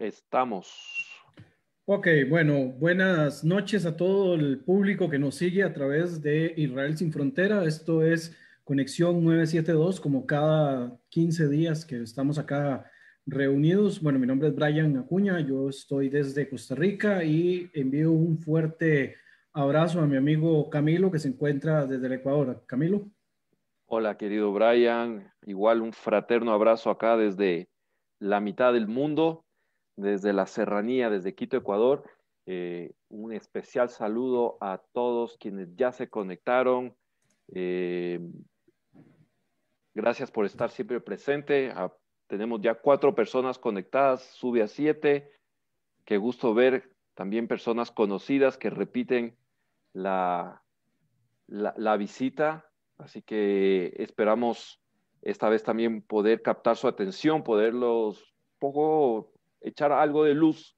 Estamos. Ok, bueno, buenas noches a todo el público que nos sigue a través de Israel sin Frontera. Esto es Conexión 972, como cada 15 días que estamos acá reunidos. Bueno, mi nombre es Brian Acuña, yo estoy desde Costa Rica y envío un fuerte abrazo a mi amigo Camilo que se encuentra desde el Ecuador. Camilo. Hola, querido Brian. Igual un fraterno abrazo acá desde la mitad del mundo, desde la serranía, desde Quito, Ecuador. Eh, un especial saludo a todos quienes ya se conectaron. Eh, gracias por estar siempre presente. Tenemos ya cuatro personas conectadas, sube a siete. Qué gusto ver también personas conocidas que repiten la, la visita Así que esperamos esta vez también poder captar su atención, poderlos poco echar algo de luz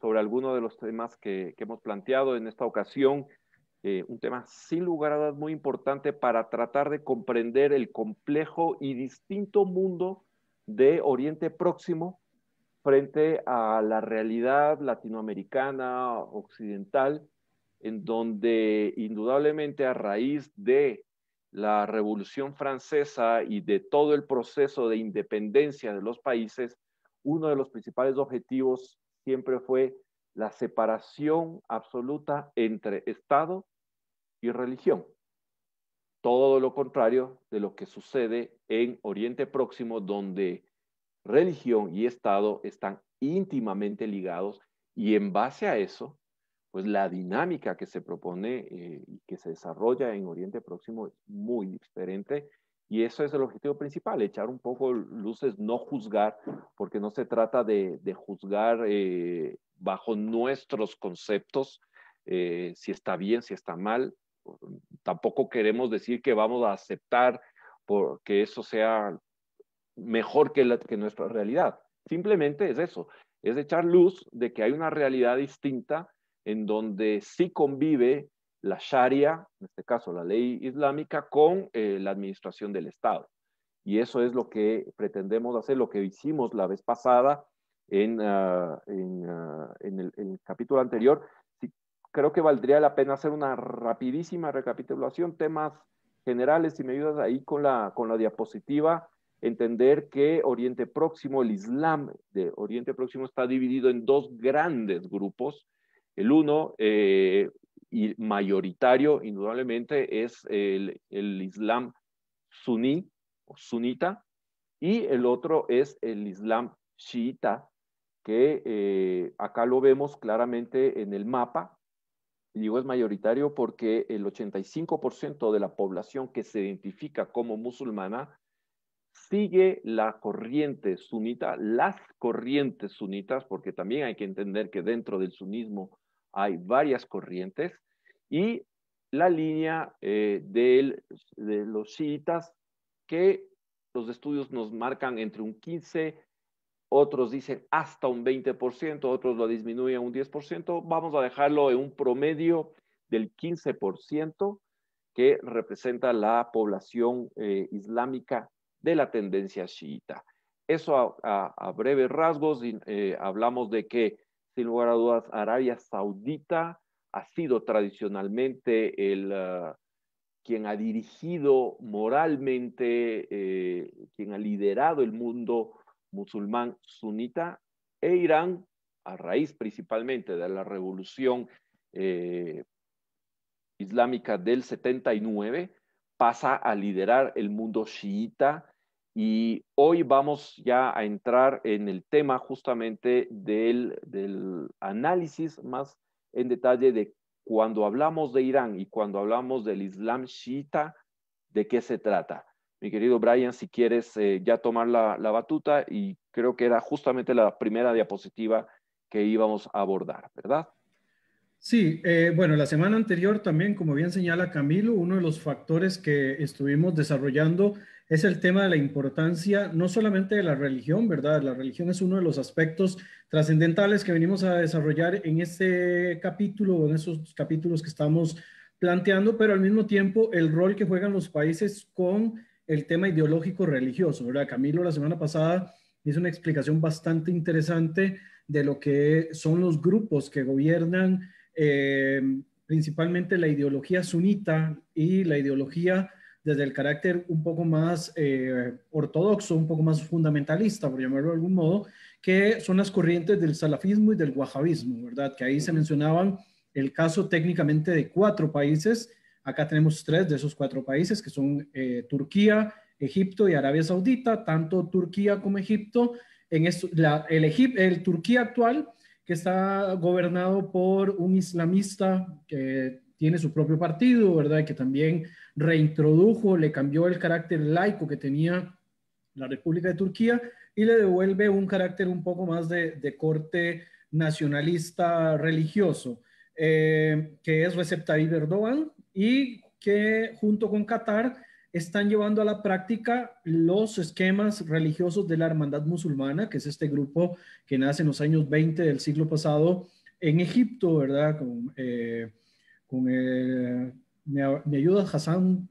sobre alguno de los temas que, hemos planteado en esta ocasión. Eh, un tema sin lugar a dudas muy importante para tratar de comprender el complejo y distinto mundo de Oriente Próximo frente a la realidad latinoamericana, occidental, en donde indudablemente a raíz de la Revolución Francesa y de todo el proceso de independencia de los países, uno de los principales objetivos siempre fue la separación absoluta entre Estado y religión. Todo lo contrario de lo que sucede en Oriente Próximo, donde religión y Estado están íntimamente ligados y en base a eso pues la dinámica que se propone eh, y que se desarrolla en Oriente Próximo es muy diferente y eso es el objetivo principal, echar un poco luces, no juzgar, porque no se trata de, juzgar eh, bajo nuestros conceptos eh, si está bien, si está mal. Tampoco queremos decir que vamos a aceptar que eso sea mejor que, que nuestra realidad. Simplemente es eso, es echar luz de que hay una realidad distinta en donde sí convive la Sharia, en este caso la ley islámica, con eh, la administración del Estado. Y eso es lo que pretendemos hacer, lo que hicimos la vez pasada en, ah, ah, en, el, capítulo anterior. creo que valdría la pena hacer una rapidísima recapitulación, temas generales, si me ayudas ahí con la, con la diapositiva, entender que Oriente Próximo, el Islam de Oriente Próximo está dividido en dos grandes grupos, el uno, eh, y mayoritario, indudablemente, es el, Islam suní o sunita, y el otro es el Islam chiita, que eh, acá lo vemos claramente en el mapa. Digo es mayoritario porque el 85% de la población que se identifica como musulmana sigue la corriente sunita, las corrientes sunitas, porque también hay que entender que dentro del sunismo hay varias corrientes y la línea eh, de los chiitas que los estudios nos marcan entre un 15, otros dicen hasta un 20%, otros lo disminuyen un 10%, vamos a dejarlo en un promedio del 15% que representa la población eh, islámica de la tendencia chiita. Eso a, breves rasgos, eh, hablamos de que sin lugar a dudas, Arabia Saudita ha sido tradicionalmente el, ah, quien ha dirigido moralmente, eh, quien ha liderado el mundo musulmán sunita, e Irán, a raíz principalmente de la revolución eh, islámica del 79, pasa a liderar el mundo chiita y hoy vamos ya a entrar en el tema justamente del, análisis más en detalle de cuando hablamos de Irán y cuando hablamos del Islam chiita, ¿de qué se trata? Mi querido Brian, si quieres eh, ya tomar la, batuta y creo que era justamente la primera diapositiva que íbamos a abordar, ¿verdad? Sí, eh, bueno, la semana anterior también, como bien señala Camilo, uno de los factores que estuvimos desarrollando es el tema de la importancia no solamente de la religión, ¿verdad? La religión es uno de los aspectos trascendentales que venimos a desarrollar en este capítulo o en esos capítulos que estamos planteando, pero al mismo tiempo el rol que juegan los países con el tema ideológico religioso, ¿verdad? Camilo la semana pasada hizo una explicación bastante interesante de lo que son los grupos que gobiernan eh, principalmente la ideología sunita y la ideología desde el carácter un poco más eh, ortodoxo, un poco más fundamentalista, por llamarlo de algún modo, que son las corrientes del salafismo y del wahabismo, ¿verdad? Que ahí se mencionaban el caso técnicamente de cuatro países. Acá tenemos tres de esos cuatro países, que son eh, Turquía, Egipto y Arabia Saudita. Tanto Turquía como Egipto, en esto, la, el, el Turquía actual, que está gobernado por un islamista que tiene su propio partido, ¿verdad? Que también reintrodujo, le cambió el carácter laico que tenía la República de Turquía y le devuelve un carácter un poco más de, corte nacionalista religioso, eh, que es Recep Tayyip Erdogan y que junto con Qatar están llevando a la práctica los esquemas religiosos de la Hermandad Musulmana, que es este grupo que nace en los años 20 del siglo pasado en Egipto, ¿verdad? Con, eh, con me, ayuda Hassan,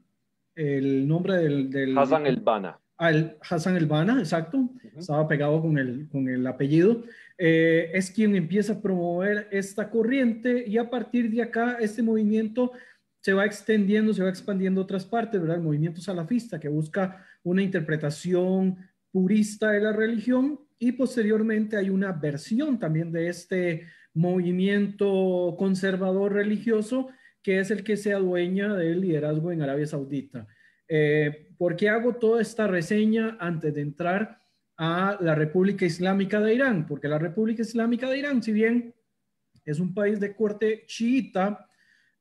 el nombre del... Hassan el Bana. Al Hassan el Bana, exacto, estaba pegado con el, con el apellido, eh, es quien empieza a promover esta corriente y a partir de acá este movimiento se va extendiendo, se va expandiendo a otras partes, ¿verdad? El movimiento salafista que busca una interpretación purista de la religión y posteriormente hay una versión también de este movimiento conservador religioso que es el que se adueña del liderazgo en Arabia Saudita. Eh, ¿Por qué hago toda esta reseña antes de entrar a la República Islámica de Irán? Porque la República Islámica de Irán, si bien es un país de corte chiita,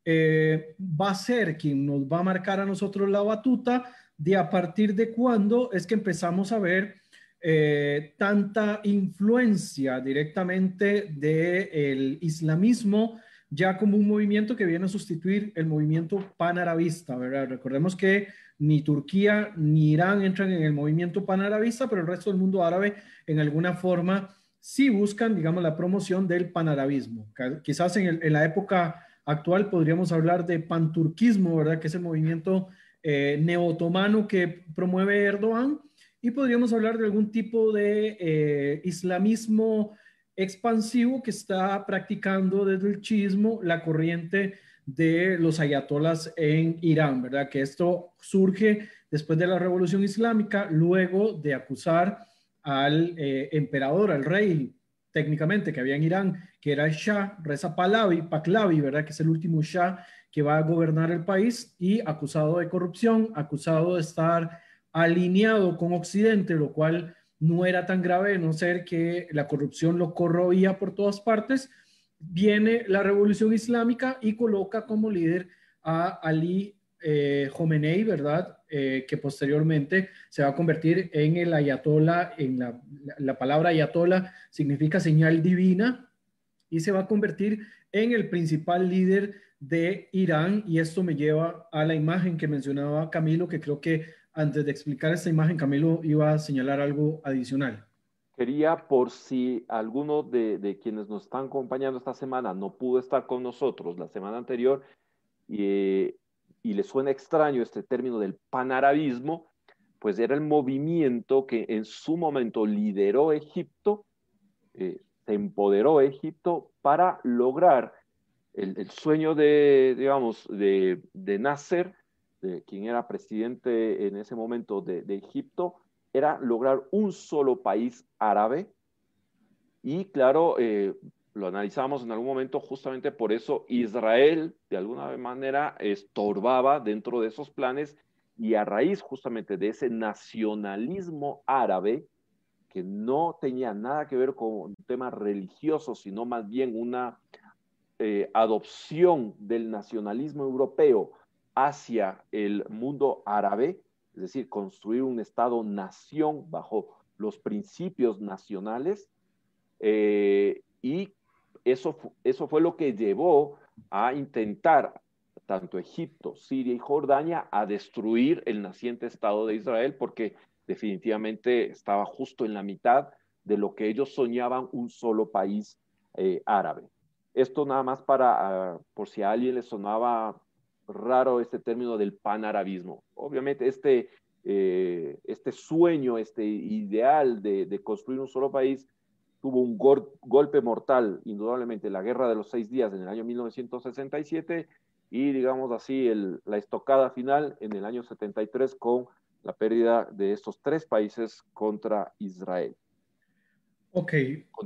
eh, va a ser quien nos va a marcar a nosotros la batuta de a partir de cuándo es que empezamos a ver eh, tanta influencia directamente del islamismo ya como un movimiento que viene a sustituir el movimiento panarabista. Recordemos que ni Turquía ni Irán entran en el movimiento panarabista, pero el resto del mundo árabe en alguna forma sí buscan, digamos, la promoción del panarabismo. Quizás en, la época actual podríamos hablar de panturquismo, ¿verdad? Que es el movimiento eh, neotomano que promueve Erdogan. Y podríamos hablar de algún tipo de eh, islamismo expansivo que está practicando desde el chismo la corriente de los ayatolas en Irán, ¿verdad? Que esto surge después de la revolución islámica, luego de acusar al eh, emperador, al rey, técnicamente, que había en Irán, que era el Shah, Reza Pahlavi, Pahlavi, ¿verdad? Que es el último Shah que va a gobernar el país y acusado de corrupción, acusado de estar alineado con Occidente, lo cual no era tan grave, no ser que la corrupción lo corroía por todas partes, viene la revolución islámica y coloca como líder a Ali eh, Jomenei, ¿verdad? Eh, que posteriormente se va a convertir en el ayatollah, en la, la palabra ayatollah significa señal divina, y se va a convertir en el principal líder de Irán, y esto me lleva a la imagen que mencionaba Camilo, que creo que antes de explicar esta imagen, Camilo iba a señalar algo adicional. Quería, por si alguno de, quienes nos están acompañando esta semana no pudo estar con nosotros la semana anterior y, le suena extraño este término del panarabismo, pues era el movimiento que en su momento lideró Egipto, eh, se empoderó Egipto para lograr el, sueño de, digamos, de Nasser quien era presidente en ese momento de, Egipto, era lograr un solo país árabe. Y claro, eh, lo analizamos en algún momento, justamente por eso Israel de alguna manera estorbaba dentro de esos planes y a raíz justamente de ese nacionalismo árabe, que no tenía nada que ver con un tema religioso, sino más bien una eh, adopción del nacionalismo europeo hacia el mundo árabe, es decir, construir un Estado-nación bajo los principios nacionales. Eh, y eso, eso fue lo que llevó a intentar tanto Egipto, Siria y Jordania a destruir el naciente Estado de Israel porque definitivamente estaba justo en la mitad de lo que ellos soñaban un solo país eh, árabe. Esto nada más para, ah, por si a alguien le sonaba raro este término del panarabismo. Obviamente este, eh, este sueño, este ideal de, construir un solo país tuvo un golpe mortal, indudablemente, la Guerra de los Seis Días en el año 1967 y, digamos así, la estocada final en el año 73 con la pérdida de estos tres países contra Israel. Ok,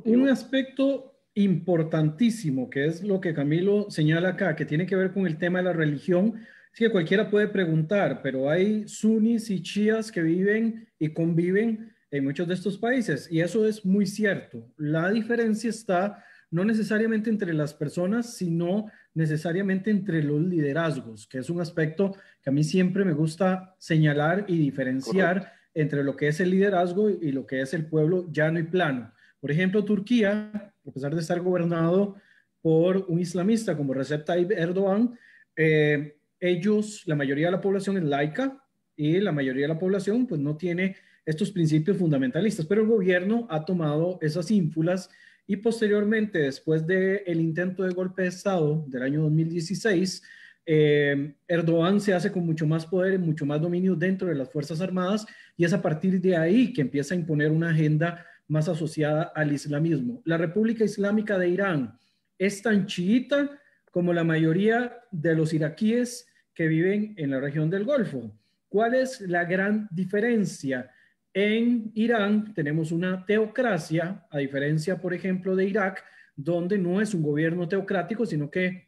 un aspecto importantísimo, que es lo que Camilo señala acá, que tiene que ver con el tema de la religión, que cualquiera puede preguntar, pero hay sunnis y chias que viven y conviven en muchos de estos países, y eso es muy cierto. La diferencia está no necesariamente entre las personas, sino necesariamente entre los liderazgos, que es un aspecto que a mí siempre me gusta señalar y diferenciar entre lo que es el liderazgo y lo que es el pueblo llano y plano. Por ejemplo, Turquía, a pesar de estar gobernado por un islamista como Recep Tayyip Erdogan, eh, ellos, la mayoría de la población es laica y la mayoría de la población pues no tiene estos principios fundamentalistas, pero el gobierno ha tomado esas ínfulas y posteriormente, después del el intento de golpe de Estado del año 2016, eh, Erdogan se hace con mucho más poder y mucho más dominio dentro de las Fuerzas Armadas y es a partir de ahí que empieza a imponer una agenda más asociada al islamismo. La República Islámica de Irán es tan chiita como la mayoría de los iraquíes que viven en la región del Golfo. ¿Cuál es la gran diferencia? En Irán tenemos una teocracia, a diferencia, por ejemplo, de Irak, donde no es un gobierno teocrático, sino que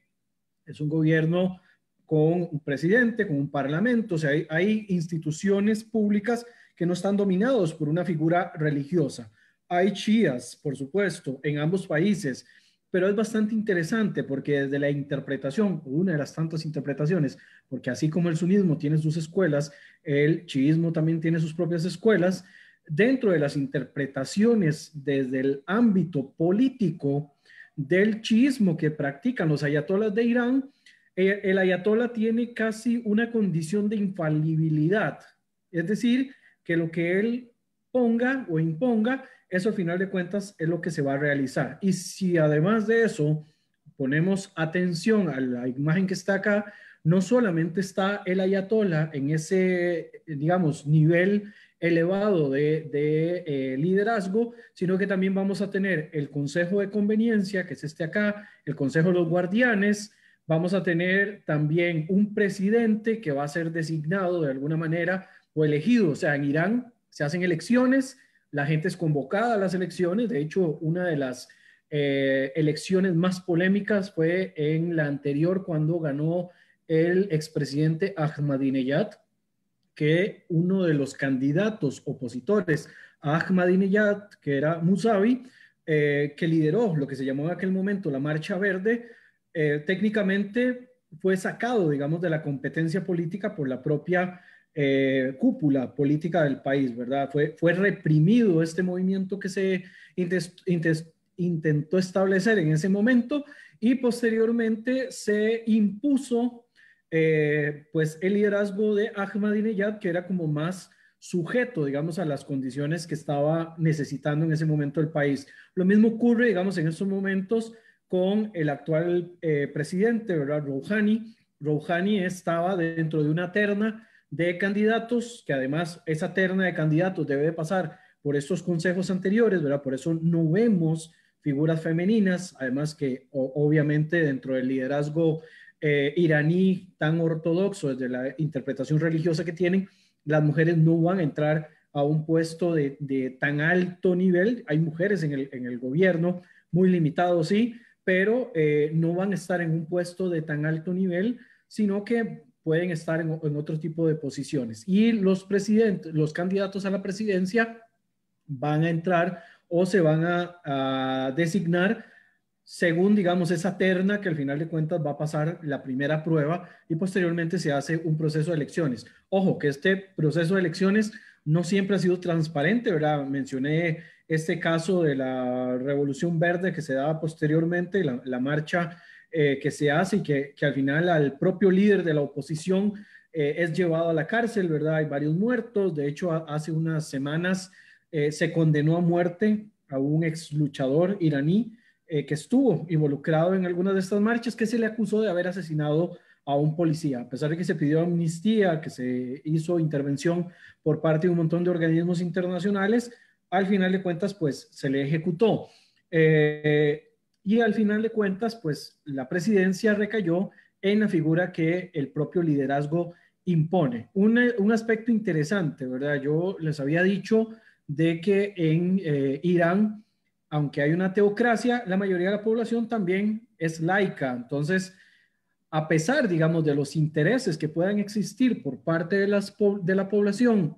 es un gobierno con un presidente, con un parlamento, o sea, hay, instituciones públicas que no están dominados por una figura religiosa. Hay chias, por supuesto, en ambos países, pero es bastante interesante porque desde la interpretación, una de las tantas interpretaciones, porque así como el sunismo tiene sus escuelas, el chiismo también tiene sus propias escuelas, dentro de las interpretaciones desde el ámbito político del chiismo que practican los ayatolas de Irán, eh, el ayatola tiene casi una condición de infalibilidad, es decir, que lo que él ponga o imponga eso al final de cuentas es lo que se va a realizar. Y si además de eso ponemos atención a la imagen que está acá, no solamente está el ayatola en ese, digamos, nivel elevado de, eh, liderazgo, sino que también vamos a tener el Consejo de Conveniencia, que es este acá, el Consejo de los Guardianes, vamos a tener también un presidente que va a ser designado de alguna manera o elegido, o sea, en Irán se hacen elecciones, la gente es convocada a las elecciones. De hecho, una de las eh, elecciones más polémicas fue en la anterior cuando ganó el expresidente Ahmadinejad, que uno de los candidatos opositores a Ahmadinejad, que era Musavi, eh, que lideró lo que se llamó en aquel momento la Marcha Verde, eh, técnicamente fue sacado, digamos, de la competencia política por la propia eh, cúpula política del país, ¿verdad? Fue, fue reprimido este movimiento que se intentó establecer en ese momento y posteriormente se impuso eh, pues el liderazgo de Ahmadinejad, que era como más sujeto, digamos, a las condiciones que estaba necesitando en ese momento el país. Lo mismo ocurre, digamos, en estos momentos con el actual eh, presidente, ¿verdad? Rouhani. Rouhani estaba dentro de una terna de candidatos, que además esa terna de candidatos debe pasar por estos consejos anteriores, ¿verdad? Por eso no vemos figuras femeninas, además que obviamente dentro del liderazgo eh, iraní tan ortodoxo, desde la interpretación religiosa que tienen, las mujeres no van a entrar a un puesto de, tan alto nivel. Hay mujeres en el, gobierno, muy limitado, sí, pero eh, no van a estar en un puesto de tan alto nivel, sino que pueden estar en, otro tipo de posiciones. Y los presidentes, los candidatos a la presidencia van a entrar o se van a, designar según, digamos, esa terna que al final de cuentas va a pasar la primera prueba y posteriormente se hace un proceso de elecciones. Ojo, que este proceso de elecciones no siempre ha sido transparente, ¿verdad? Mencioné este caso de la Revolución Verde que se daba posteriormente, la, la marcha eh, que se hace y que, al final al propio líder de la oposición eh, es llevado a la cárcel, ¿verdad? Hay varios muertos. De hecho, hace unas semanas eh, se condenó a muerte a un ex luchador iraní que estuvo involucrado en algunas de estas marchas, que se le acusó de haber asesinado a un policía, a pesar de que se pidió amnistía, que se hizo intervención por parte de un montón de organismos internacionales, al final de cuentas, pues se le ejecutó. Eh, y al final de cuentas, pues la presidencia recayó en la figura que el propio liderazgo impone. Un, un aspecto interesante, ¿verdad? Yo les había dicho de que en eh, Irán, aunque hay una teocracia, la mayoría de la población también es laica. Entonces, a pesar, digamos, de los intereses que puedan existir por parte de, las, de la población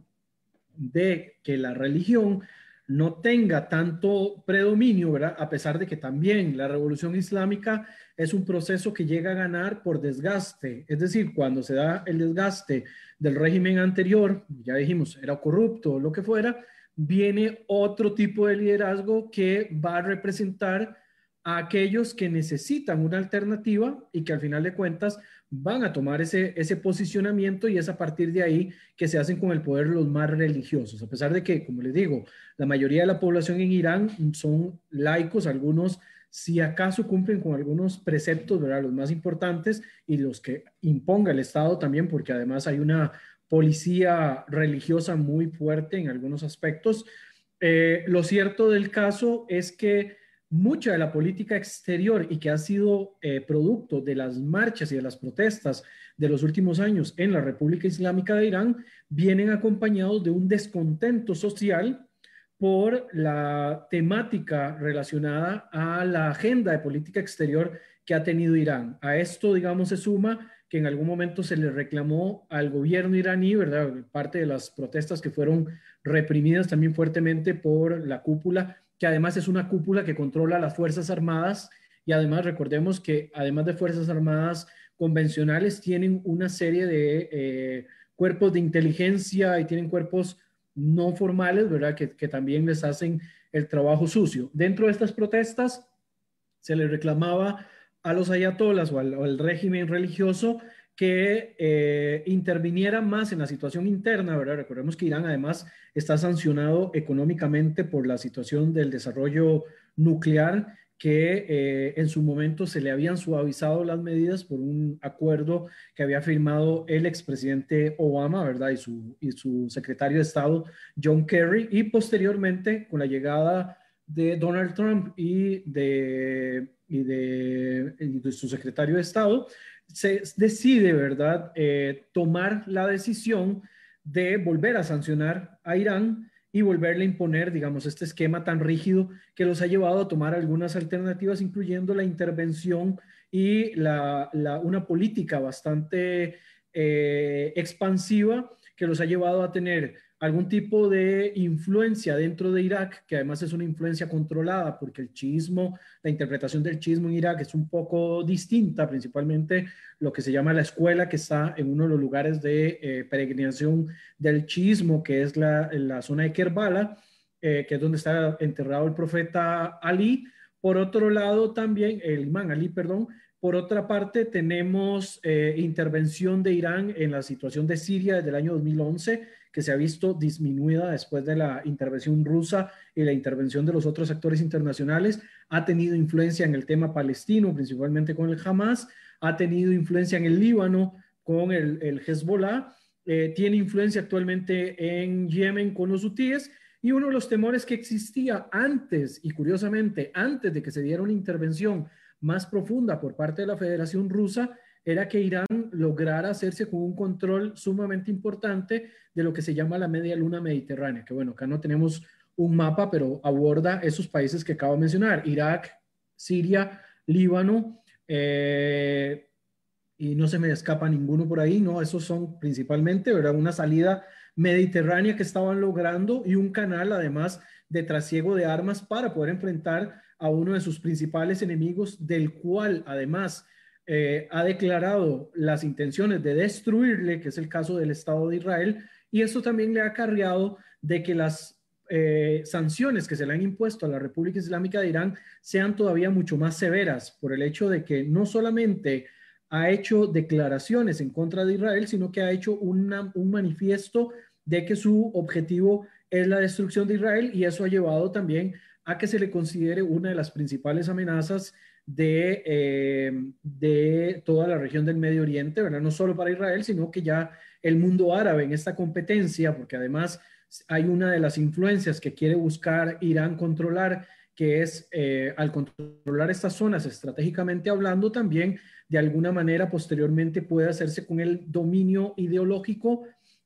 de que la religión no tenga tanto predominio. A pesar de que también la revolución islámica es un proceso que llega a ganar por desgaste. Es decir, cuando se da el desgaste del régimen anterior, ya dijimos, era corrupto, lo que fuera, viene otro tipo de liderazgo que va a representar a aquellos que necesitan una alternativa y que al final de cuentas van a tomar ese, ese posicionamiento y es a partir de ahí que se hacen con el poder los más religiosos, a pesar de que, como les digo, la mayoría de la población en Irán son laicos, algunos si acaso cumplen con algunos preceptos, ¿verdad? Los más importantes y los que imponga el Estado también, porque además hay una policía religiosa muy fuerte en algunos aspectos. Eh, lo cierto del caso es que mucha de la política exterior y que ha sido eh, producto de las marchas y de las protestas de los últimos años en la República Islámica de Irán vienen acompañados de un descontento social por la temática relacionada a la agenda de política exterior que ha tenido Irán. A esto, digamos, se suma que en algún momento se le reclamó al gobierno iraní, ¿verdad? Parte de las protestas que fueron reprimidas también fuertemente por la cúpula que además es una cúpula que controla las Fuerzas Armadas y además recordemos que además de Fuerzas Armadas convencionales tienen una serie de eh, cuerpos de inteligencia y tienen cuerpos no formales, ¿verdad? Que, también les hacen el trabajo sucio. Dentro de estas protestas se le reclamaba a los ayatolas o al régimen religioso que eh, interviniera más en la situación interna, ¿verdad? Recordemos que Irán además está sancionado económicamente por la situación del desarrollo nuclear, que eh, en su momento se le habían suavizado las medidas por un acuerdo que había firmado el expresidente Obama, ¿verdad? Y su, y su secretario de Estado, John Kerry, y posteriormente con la llegada de Donald Trump y de, y de, y de su secretario de Estado, se decide, ¿verdad?, eh, tomar la decisión de volver a sancionar a Irán y volverle a imponer, digamos, este esquema tan rígido que los ha llevado a tomar algunas alternativas, incluyendo la intervención y la, una política bastante eh, expansiva que los ha llevado a tener algún tipo de influencia dentro de Irak, que además es una influencia controlada, porque el chismo, la interpretación del chismo en Irak es un poco distinta, principalmente lo que se llama la escuela, que está en uno de los lugares de eh, peregrinación del chismo, que es la, la zona de Kerbala, eh, que es donde está enterrado el profeta Ali. Por otro lado, también, el imán Ali, perdón, por otra parte, tenemos eh, intervención de Irán en la situación de Siria desde el año 2011 que se ha visto disminuida después de la intervención rusa y la intervención de los otros actores internacionales, ha tenido influencia en el tema palestino, principalmente con el Hamas, ha tenido influencia en el Líbano con el, Hezbollah, eh, tiene influencia actualmente en Yemen con los hutíes. Y uno de los temores que existía antes, y curiosamente, antes de que se diera una intervención más profunda por parte de la Federación Rusa, era que Irán lograra hacerse con un control sumamente importante de lo que se llama la media luna mediterránea, que bueno, acá no tenemos un mapa, pero aborda esos países que acabo de mencionar, Irak, Siria, Líbano, eh, y no se me escapa ninguno por ahí, ¿no? Esos son principalmente, ¿verdad? Una salida mediterránea que estaban logrando y un canal además de trasiego de armas para poder enfrentar a uno de sus principales enemigos, del cual además eh, ha declarado las intenciones de destruirle, que es el caso del Estado de Israel, y esto también le ha acarreado de que las eh, sanciones que se le han impuesto a la República Islámica de Irán sean todavía mucho más severas por el hecho de que no solamente ha hecho declaraciones en contra de Israel, sino que ha hecho un manifiesto de que su objetivo es la destrucción de Israel y eso ha llevado también a que se le considere una de las principales amenazas de, eh, de toda la región del Medio Oriente, ¿verdad? No solo para Israel, sino que ya el mundo árabe en esta competencia, porque además hay una de las influencias que quiere buscar Irán controlar, que es eh, al controlar estas zonas estratégicamente hablando, también de alguna manera posteriormente puede hacerse con el dominio ideológico,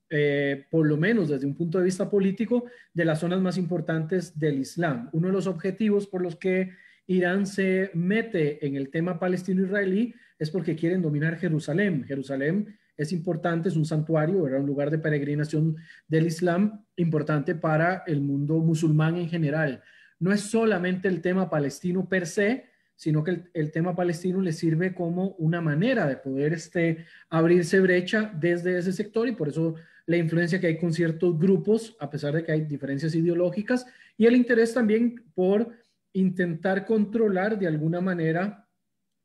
eh, por lo menos desde un punto de vista político, de las zonas más importantes del Islam. Uno de los objetivos por los que Irán se mete en el tema palestino-israelí es porque quieren dominar Jerusalén. Jerusalén es importante, es un santuario, era un lugar de peregrinación del Islam importante para el mundo musulmán en general. No es solamente el tema palestino per se, sino que el, tema palestino le sirve como una manera de poder este, abrirse brecha desde ese sector y por eso la influencia que hay con ciertos grupos, a pesar de que hay diferencias ideológicas, y el interés también por intentar controlar de alguna manera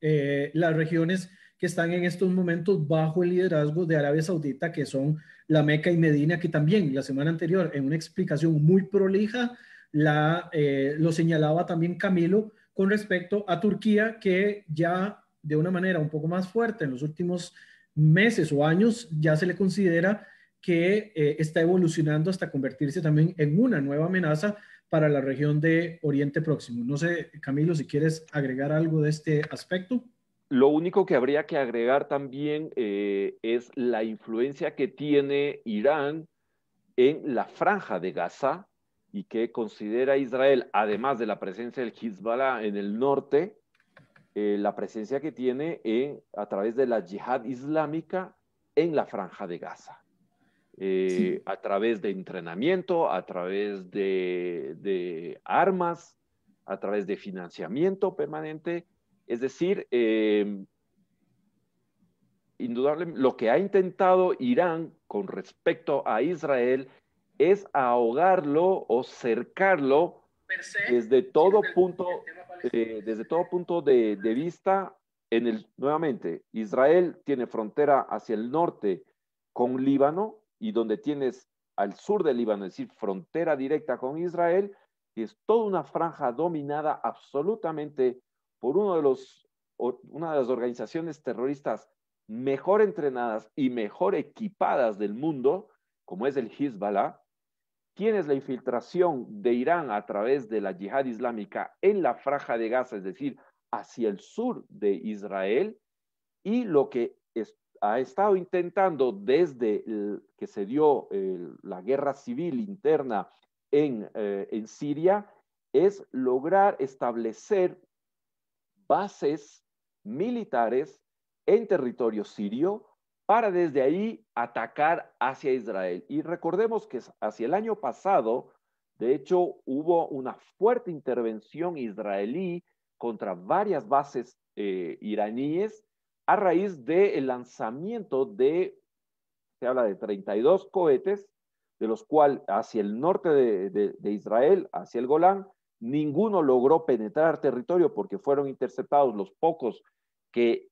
eh, las regiones que están en estos momentos bajo el liderazgo de Arabia Saudita, que son la Meca y Medina, que también la semana anterior, en una explicación muy prolija, la, eh, lo señalaba también Camilo con respecto a Turquía, que ya de una manera un poco más fuerte en los últimos meses o años ya se le considera que eh, está evolucionando hasta convertirse también en una nueva amenaza para la región de Oriente Próximo. No sé, Camilo, si quieres agregar algo de este aspecto. Lo único que habría que agregar también eh, es la influencia que tiene Irán en la franja de Gaza y que considera Israel, además de la presencia del Hezbollah en el norte, eh, la presencia que tiene en, a través de la yihad islámica en la franja de Gaza. Eh, a través de entrenamiento, a través de, de, armas, a través de financiamiento permanente es decir, eh, indudablemente lo que ha intentado Irán con respecto a Israel es ahogarlo o cercarlo desde todo punto, eh, desde todo punto de, vista. En el, nuevamente, Israel tiene frontera hacia el norte con Líbano y donde tienes al sur del Líbano, es decir, frontera directa con Israel, y es toda una franja dominada absolutamente por uno de los, una de las organizaciones terroristas mejor entrenadas y mejor equipadas del mundo, como es el Hezbollah, tienes la infiltración de Irán a través de la yihad islámica en la franja de Gaza, es decir, hacia el sur de Israel, y lo que ha estado intentando desde que se dio la guerra civil interna en, eh, en Siria es lograr establecer bases militares en territorio sirio para desde ahí atacar hacia Israel. Y recordemos que hacia el año pasado, de hecho, hubo una fuerte intervención israelí contra varias bases eh, iraníes a raíz del lanzamiento de, se habla de 32 cohetes, de los cuales hacia el norte de Israel, hacia el Golán, ninguno logró penetrar territorio porque fueron interceptados los pocos que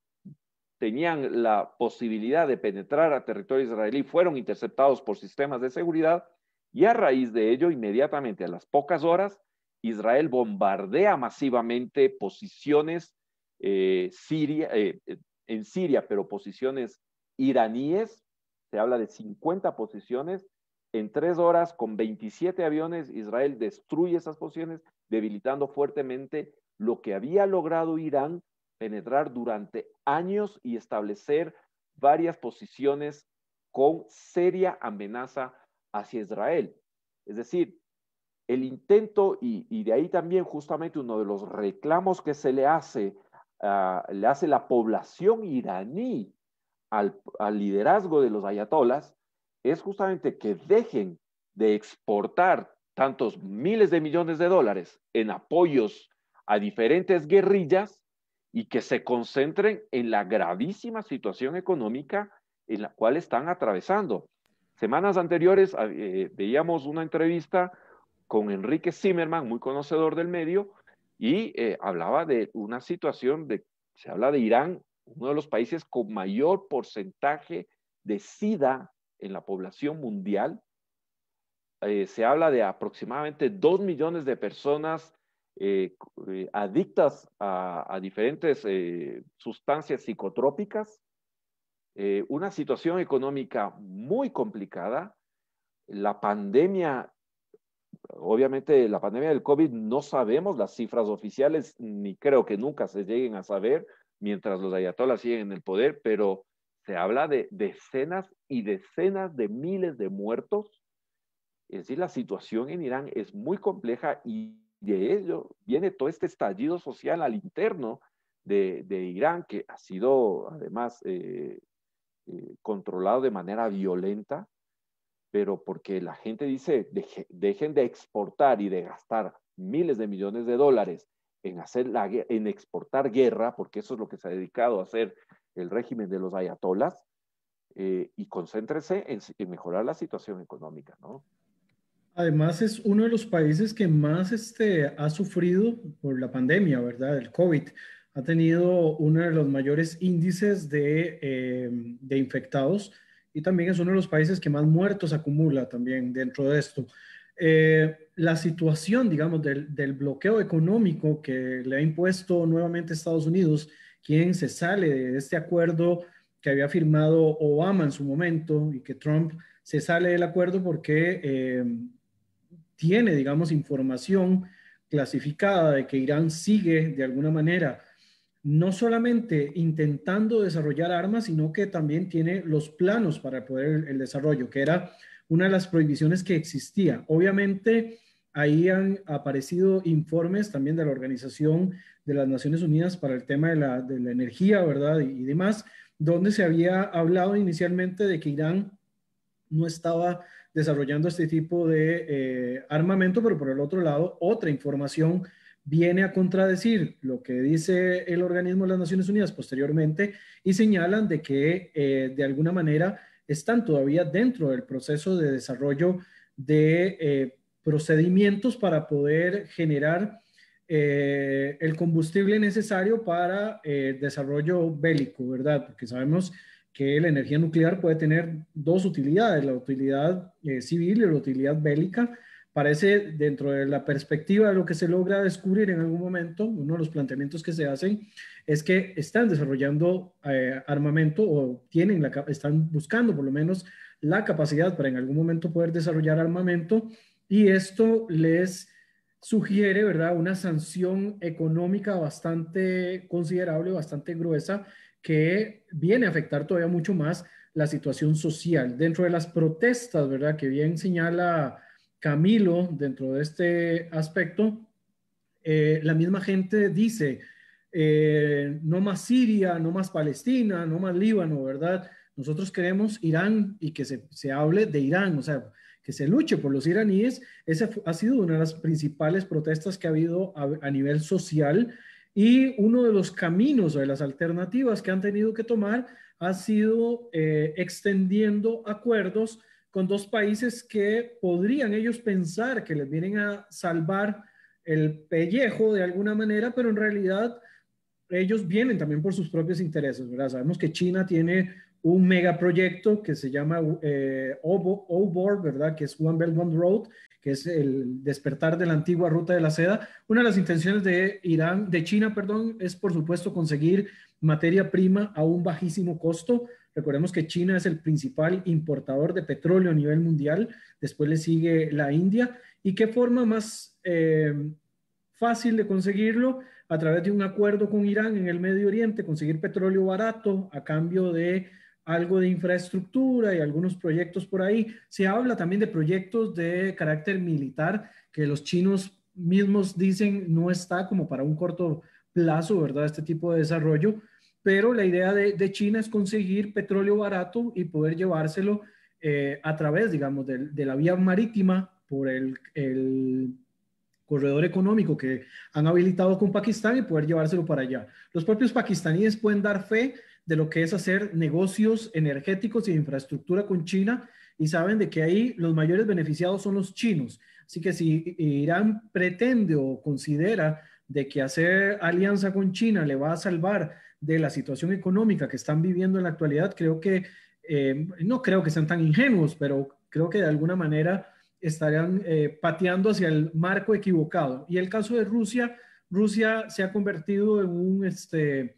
tenían la posibilidad de penetrar a territorio israelí, fueron interceptados por sistemas de seguridad y a raíz de ello, inmediatamente a las pocas horas, Israel bombardea masivamente posiciones eh, Siria, eh, en Siria, pero posiciones iraníes, se habla de 50 posiciones, en tres horas con 27 aviones, Israel destruye esas posiciones debilitando fuertemente lo que había logrado Irán penetrar durante años y establecer varias posiciones con seria amenaza hacia Israel. Es decir, el intento, y, de ahí también justamente uno de los reclamos que se le hace, uh, le hace la población iraní al, liderazgo de los ayatolas, es justamente que dejen de exportar tantos miles de millones de dólares en apoyos a diferentes guerrillas y que se concentren en la gravísima situación económica en la cual están atravesando. Semanas anteriores eh, veíamos una entrevista con Enrique Zimmerman, muy conocedor del medio, y eh, hablaba de una situación de, se habla de Irán, uno de los países con mayor porcentaje de SIDA en la población mundial, eh, se habla de aproximadamente dos millones de personas eh, adictas a, diferentes sustancias psicotrópicas, una situación económica muy complicada, la pandemia, obviamente la pandemia del COVID no sabemos las cifras oficiales, ni creo que nunca se lleguen a saber mientras los ayatolas siguen en el poder, pero se habla de decenas y decenas de miles de muertos. Es decir, la situación en Irán es muy compleja y de ello viene todo este estallido social al interno de, Irán, que ha sido además eh, eh, controlado de manera violenta, pero porque la gente dice, dejen de exportar y de gastar miles de millones de dólares en, hacer la, en exportar guerra, porque eso es lo que se ha dedicado a hacer el régimen de los ayatolas, eh, y concéntrese en, en, mejorar la situación económica, ¿no? Además es uno de los países que más este, ha sufrido por la pandemia, ¿verdad? El COVID. Ha tenido uno de los mayores índices de, eh, de infectados y también es uno de los países que más muertos acumula también dentro de esto. Eh, la situación, digamos, del, bloqueo económico que le ha impuesto nuevamente Estados Unidos, quien se sale de este acuerdo que había firmado Obama en su momento y que Trump se sale del acuerdo porque eh, tiene, digamos, información clasificada de que Irán sigue de alguna manera no solamente intentando desarrollar armas, sino que también tiene los planos para poder el, desarrollo, que era una de las prohibiciones que existía. Obviamente, ahí han aparecido informes también de la Organización de las Naciones Unidas para el tema de la, energía, ¿verdad? Y, y, demás, donde se había hablado inicialmente de que Irán no estaba desarrollando este tipo de eh, armamento, pero por el otro lado, otra información viene a contradecir lo que dice el organismo de las Naciones Unidas posteriormente y señalan de que eh, de alguna manera están todavía dentro del proceso de desarrollo de eh, procedimientos para poder generar el combustible necesario para el desarrollo bélico, ¿verdad? Porque sabemos que la energía nuclear puede tener dos utilidades, la utilidad eh, civil y la utilidad bélica. Parece dentro de la perspectiva de lo que se logra descubrir en algún momento, uno de los planteamientos que se hacen es que están desarrollando eh, armamento o tienen la, están buscando por lo menos la capacidad para en algún momento poder desarrollar armamento y esto les sugiere, ¿verdad?, una sanción económica bastante considerable, bastante gruesa que viene a afectar todavía mucho más la situación social. Dentro de las protestas, ¿verdad? Que bien señala Camilo dentro de este aspecto, eh, la misma gente dice, eh, no más Siria, no más Palestina, no más Líbano, ¿verdad? Nosotros queremos Irán y que se, se hable de Irán, o sea, que se luche por los iraníes. Esa ha sido una de las principales protestas que ha habido a, nivel social y uno de los caminos o de las alternativas que han tenido que tomar ha sido eh, extendiendo acuerdos con dos países que podrían ellos pensar que les vienen a salvar el pellejo de alguna manera, pero en realidad ellos vienen también por sus propios intereses, ¿verdad? Sabemos que China tiene un megaproyecto que se llama eh, OBOR, ¿verdad? Que es One Belt One Road, que es el despertar de la antigua ruta de la seda. Una de las intenciones de Irán, de China, perdón, es por supuesto conseguir materia prima a un bajísimo costo. Recordemos que China es el principal importador de petróleo a nivel mundial, después le sigue la India. ¿Y qué forma más eh, fácil de conseguirlo? A través de un acuerdo con Irán en el Medio Oriente, conseguir petróleo barato a cambio de algo de infraestructura y algunos proyectos por ahí. Se habla también de proyectos de carácter militar que los chinos mismos dicen no está como para un corto plazo, ¿verdad? Este tipo de desarrollo. Pero la idea de, China es conseguir petróleo barato y poder llevárselo eh, a través, digamos, de, la vía marítima por el, el corredor económico que han habilitado con Pakistán y poder llevárselo para allá. Los propios pakistaníes pueden dar fe de lo que es hacer negocios energéticos y de infraestructura con China y saben de que ahí los mayores beneficiados son los chinos. Así que si Irán pretende o considera de que hacer alianza con China le va a salvar de la situación económica que están viviendo en la actualidad, creo que, eh, no creo que sean tan ingenuos, pero creo que de alguna manera estarían eh, pateando hacia el marco equivocado. Y el caso de Rusia, Rusia se ha convertido en un, este,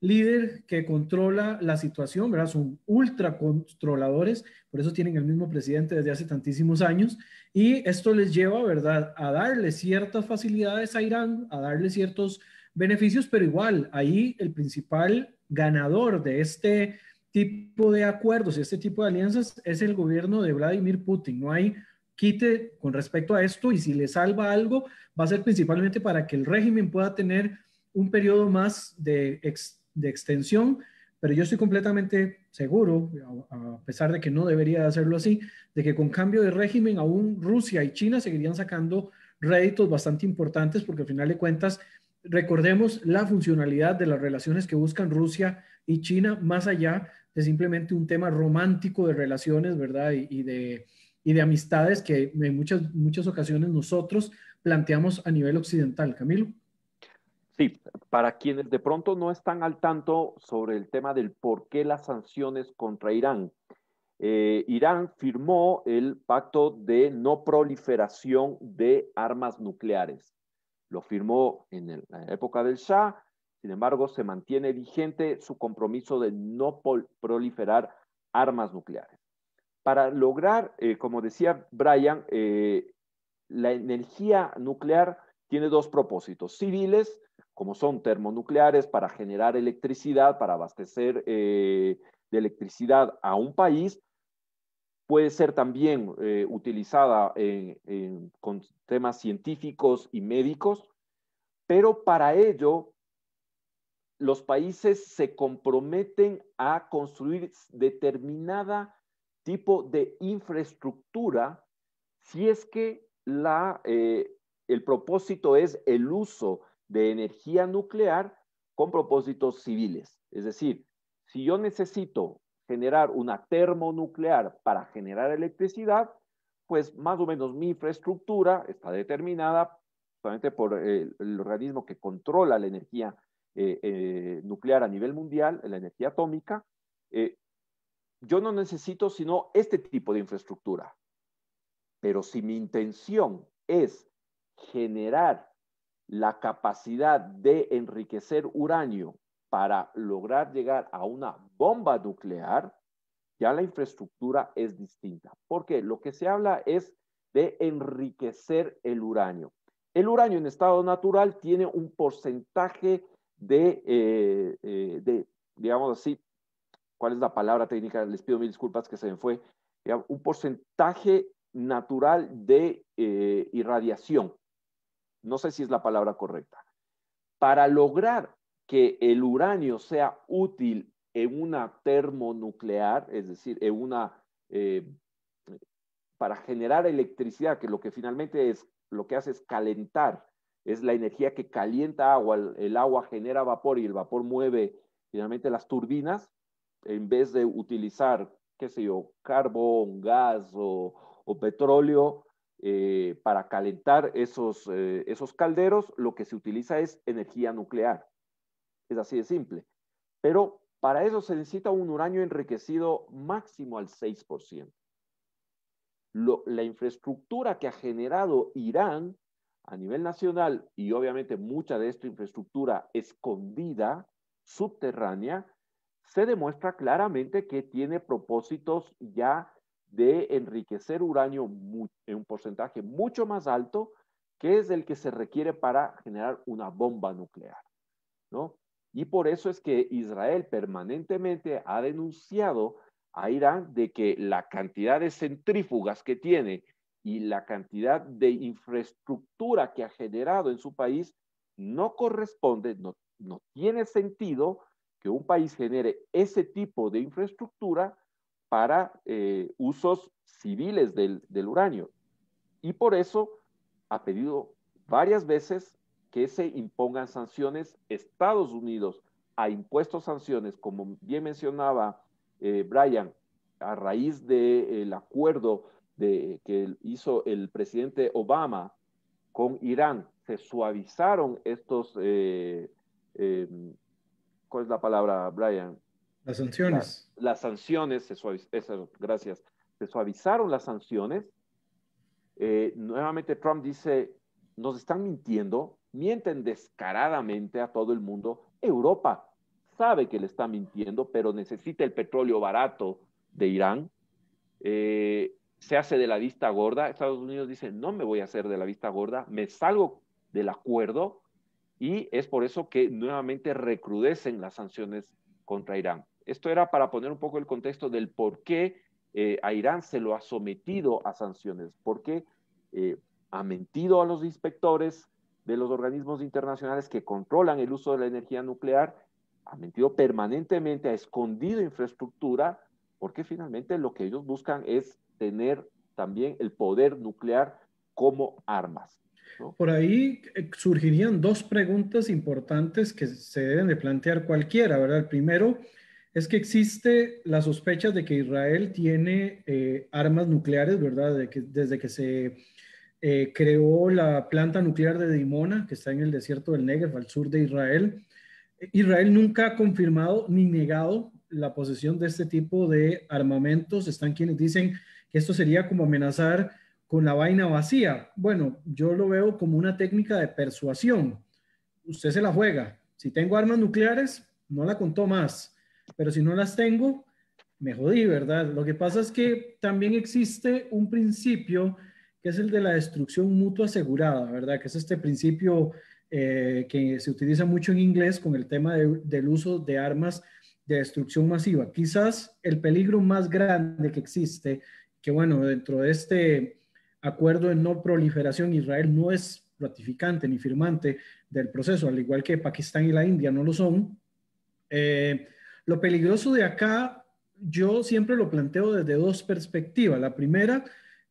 líder que controla la situación, ¿verdad? Son ultra controladores, por eso tienen el mismo presidente desde hace tantísimos años, y esto les lleva, ¿verdad?, a darle ciertas facilidades a Irán, a darle ciertos beneficios, pero igual, ahí el principal ganador de este tipo de acuerdos este tipo de alianzas es el gobierno de Vladimir Putin. No hay quite con respecto a esto y si le salva algo, va a ser principalmente para que el régimen pueda tener un periodo más de, de extensión, pero yo estoy completamente seguro, a, pesar de que no debería hacerlo así, de que con cambio de régimen aún Rusia y China seguirían sacando réditos bastante importantes porque al final de cuentas recordemos la funcionalidad de las relaciones que buscan Rusia y China más allá de simplemente un tema romántico de relaciones, ¿verdad? Y, de, amistades que en muchas, muchas ocasiones nosotros planteamos a nivel occidental. Camilo. Sí, para quienes de pronto no están al tanto sobre el tema del por qué las sanciones contra Irán. Eh, Irán firmó el pacto de no proliferación de armas nucleares. Lo firmó en la época del Shah, sin embargo, se mantiene vigente su compromiso de no proliferar armas nucleares. Para lograr, eh, como decía Brian, eh, la energía nuclear tiene dos propósitos civiles, como son termonucleares para generar electricidad, para abastecer eh, de electricidad a un país, puede ser también eh, utilizada con temas científicos y médicos, pero para ello los países se comprometen a construir determinada tipo de infraestructura si es que la, eh, el propósito es el uso de energía nuclear con propósitos civiles. Es decir, si yo necesito generar una termonuclear para generar electricidad, pues más o menos mi infraestructura está determinada solamente por el, organismo que controla la energía eh, eh, nuclear a nivel mundial, la energía atómica. Eh, yo no necesito sino este tipo de infraestructura. Pero si mi intención es generar la capacidad de enriquecer uranio para lograr llegar a una bomba nuclear, ya la infraestructura es distinta. Porque lo que se habla es de enriquecer el uranio. El uranio en estado natural tiene un porcentaje de, eh, eh, digamos así, ¿cuál es la palabra técnica? Les pido mil disculpas que se me fue. un porcentaje natural de eh, irradiación no sé si es la palabra correcta, para lograr que el uranio sea útil en una termonuclear, es decir, en una, eh, para generar electricidad, que lo que finalmente es, lo que hace es calentar, es la energía que calienta agua, el, agua genera vapor y el vapor mueve finalmente las turbinas, en vez de utilizar, qué sé yo, carbón, gas o, petróleo, eh, para calentar esos, eh, esos calderos, lo que se utiliza es energía nuclear. Es así de simple. Pero para eso se necesita un uranio enriquecido máximo al 6%. la infraestructura que ha generado Irán a nivel nacional y obviamente mucha de esta infraestructura escondida, subterránea, se demuestra claramente que tiene propósitos ya de enriquecer uranio en un porcentaje mucho más alto que es el que se requiere para generar una bomba nuclear, ¿no? Y por eso es que Israel permanentemente ha denunciado a Irán de que la cantidad de centrífugas que tiene y la cantidad de infraestructura que ha generado en su país no corresponde, no, no tiene sentido que un país genere ese tipo de infraestructura para eh, usos civiles del, uranio. Y por eso ha pedido varias veces que se impongan sanciones. Estados Unidos ha impuesto sanciones, como bien mencionaba eh, Brian, a raíz del acuerdo de, que hizo el presidente Obama con Irán. Se suavizaron estos, eh, ¿cuál es la palabra, Brian? Las sanciones. las sanciones, se gracias, se suavizaron las sanciones. Eh, nuevamente Trump dice, nos están mintiendo, mienten descaradamente a todo el mundo. Europa sabe que le está mintiendo, pero necesita el petróleo barato de Irán. Eh, se hace de la vista gorda. Estados Unidos dice, no me voy a hacer de la vista gorda, me salgo del acuerdo y es por eso que nuevamente recrudecen las sanciones contra Irán. Esto era para poner un poco el contexto del por qué eh, a Irán se lo ha sometido a sanciones, porque eh, ha mentido a los inspectores de los organismos internacionales que controlan el uso de la energía nuclear, ha mentido permanentemente, ha escondido infraestructura, porque finalmente lo que ellos buscan es tener también el poder nuclear como armas. Por ahí eh, surgirían dos preguntas importantes que se deben de plantear cualquiera, ¿verdad? El primero es que existe la sospecha de que Israel tiene eh, armas nucleares, ¿verdad? De que, desde que se eh, creó la planta nuclear de Dimona, que está en el desierto del Negev, al sur de Israel. Israel nunca ha confirmado ni negado la posesión de este tipo de armamentos. Están quienes dicen que esto sería como amenazar con la vaina vacía. Bueno, yo lo veo como una técnica de persuasión. Usted se la juega. Si tengo armas nucleares, no la contó más. Pero si no las tengo, me jodí, ¿verdad? Lo que pasa es que también existe un principio que es el de la destrucción mutua asegurada, ¿verdad? Que es este principio eh, que se utiliza mucho en inglés con el tema del uso de armas de destrucción masiva. Quizás el peligro más grande que existe, que bueno, dentro de este acuerdo de no proliferación, Israel no es ratificante ni firmante del proceso, al igual que Pakistán y la India no lo son. Eh, lo peligroso de acá, yo siempre lo planteo desde dos perspectivas. La primera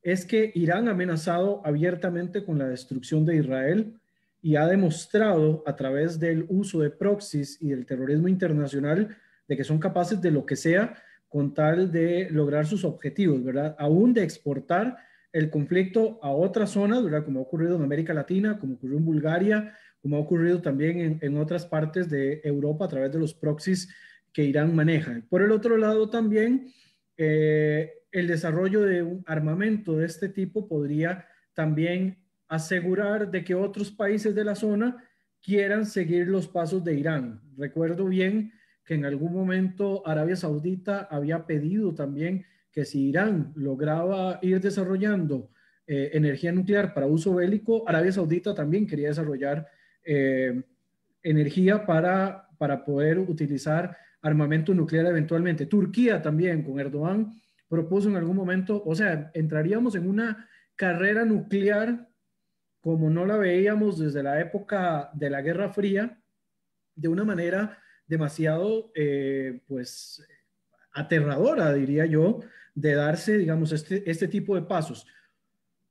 es que Irán ha amenazado abiertamente con la destrucción de Israel y ha demostrado a través del uso de proxies y del terrorismo internacional de que son capaces de lo que sea con tal de lograr sus objetivos, ¿verdad? Aún de exportar el conflicto a otras zonas, ¿verdad? Como ha ocurrido en América Latina, como ocurrió en Bulgaria, como ha ocurrido también en, otras partes de Europa a través de los proxies que Irán maneja. Por el otro lado también, eh, el desarrollo de un armamento de este tipo podría también asegurar de que otros países de la zona quieran seguir los pasos de Irán. Recuerdo bien que en algún momento Arabia Saudita había pedido también que si Irán lograba ir desarrollando eh, energía nuclear para uso bélico, Arabia Saudita también quería desarrollar eh, energía para, para poder utilizar armamento nuclear eventualmente. Turquía también, con Erdogan, propuso en algún momento, o sea, entraríamos en una carrera nuclear como no la veíamos desde la época de la Guerra Fría, de una manera demasiado, eh, pues, aterradora, diría yo, de darse, digamos, este, este tipo de pasos.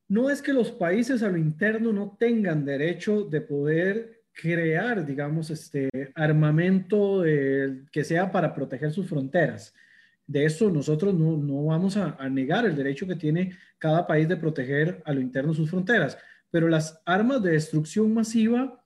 No es que los países a lo interno no tengan derecho de poder crear, digamos, este armamento que sea para proteger sus fronteras. De eso nosotros no, no vamos a, negar el derecho que tiene cada país de proteger a lo interno sus fronteras, pero las armas de destrucción masiva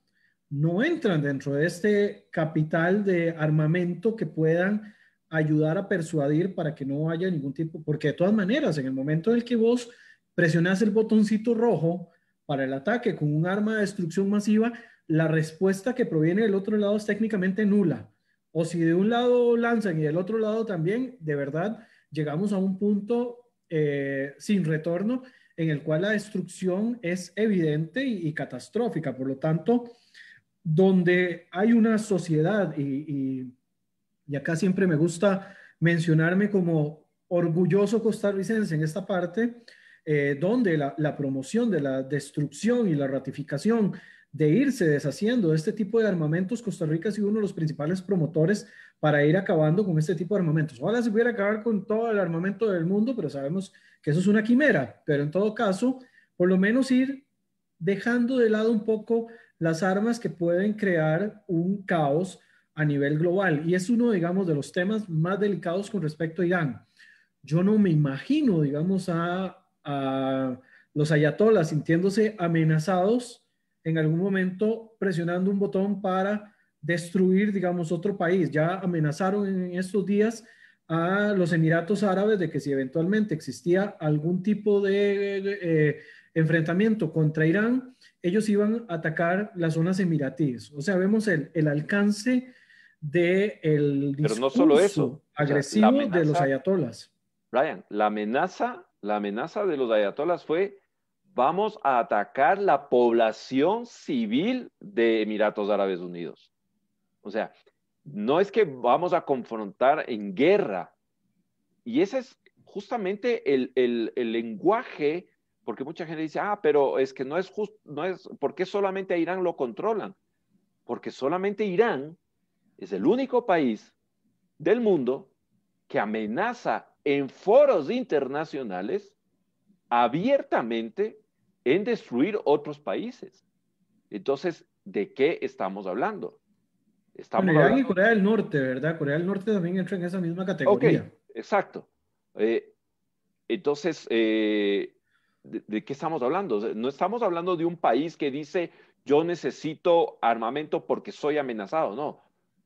no entran dentro de este capital de armamento que puedan ayudar a persuadir para que no haya ningún tipo, porque de todas maneras, en el momento en el que vos presionas el botoncito rojo para el ataque con un arma de destrucción masiva, la respuesta que proviene del otro lado es técnicamente nula. O si de un lado lanzan y del otro lado también, de verdad, llegamos a un punto eh, sin retorno en el cual la destrucción es evidente y, catastrófica. Por lo tanto, donde hay una sociedad y y acá siempre me gusta mencionarme como orgulloso costarricense en esta parte, eh, donde la, promoción de la destrucción y la ratificación de irse deshaciendo de este tipo de armamentos, Costa Rica ha sido uno de los principales promotores para ir acabando con este tipo de armamentos. Ojalá se pudiera acabar con todo el armamento del mundo, pero sabemos que eso es una quimera. Pero en todo caso, por lo menos ir dejando de lado un poco las armas que pueden crear un caos a nivel global. Y es uno, digamos, de los temas más delicados con respecto a Irán. Yo no me imagino, digamos, a, los ayatolas sintiéndose amenazados en algún momento presionando un botón para destruir, digamos, otro país. Ya amenazaron en estos días a los Emiratos Árabes de que si eventualmente existía algún tipo de eh, enfrentamiento contra Irán, ellos iban a atacar las zonas emiratíes. O sea, vemos el, el alcance de el Pero no solo eso, agresivo de los ayatolas. Brian, la amenaza, la amenaza de los ayatolas fue vamos a atacar la población civil de Emiratos Árabes Unidos. O sea, no es que vamos a confrontar en guerra. Y ese es justamente el, el, lenguaje, porque mucha gente dice, ah, pero es que no es justo, no es, ¿por qué solamente a Irán lo controlan? Porque solamente Irán es el único país del mundo que amenaza en foros internacionales abiertamente en destruir otros países. Entonces, ¿de qué estamos hablando? Estamos Irán y Corea del Norte, ¿verdad? Corea del Norte también entra en esa misma categoría. Ok, exacto. Eh, entonces, eh, ¿de, qué estamos hablando? No estamos hablando de un país que dice, yo necesito armamento porque soy amenazado, no.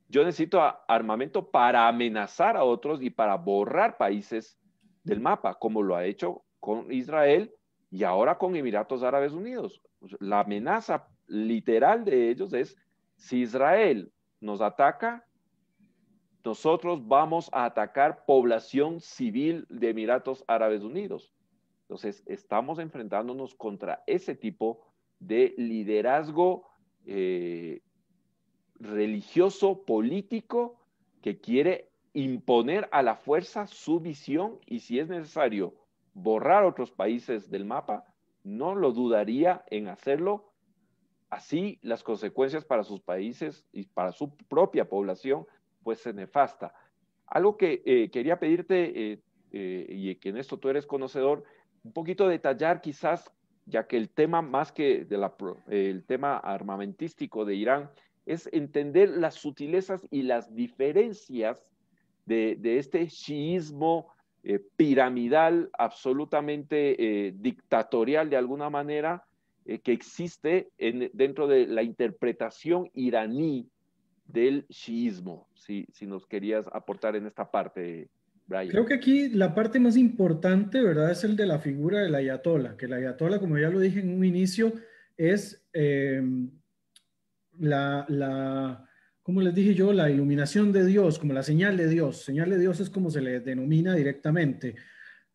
Yo necesito armamento para amenazar a otros y para borrar países del mapa, como lo ha hecho con Israel y ahora con Emiratos Árabes Unidos. La amenaza literal de ellos es, si Israel nos ataca, nosotros vamos a atacar población civil de Emiratos Árabes Unidos. Entonces, estamos enfrentándonos contra ese tipo de liderazgo eh, religioso, político, que quiere imponer a la fuerza su visión y si es necesario borrar otros países del mapa, no lo dudaría en hacerlo. Así las consecuencias para sus países y para su propia población, pues se nefasta. Algo que eh, quería pedirte, eh, eh, y que en esto tú eres conocedor, un poquito detallar quizás, ya que el tema más que de la, el tema armamentístico de Irán es entender las sutilezas y las diferencias de, este chiismo eh, piramidal, absolutamente eh, dictatorial de alguna manera, eh, que existe dentro de la interpretación iraní del chiismo, si, si nos querías aportar en esta parte, Brian. Creo que aquí la parte más importante, ¿verdad?, es el de la figura del ayatola, que el ayatola, como ya lo dije en un inicio, es la, la, como les dije yo, la iluminación de Dios, como la señal de Dios. Señal de Dios es como se le denomina directamente.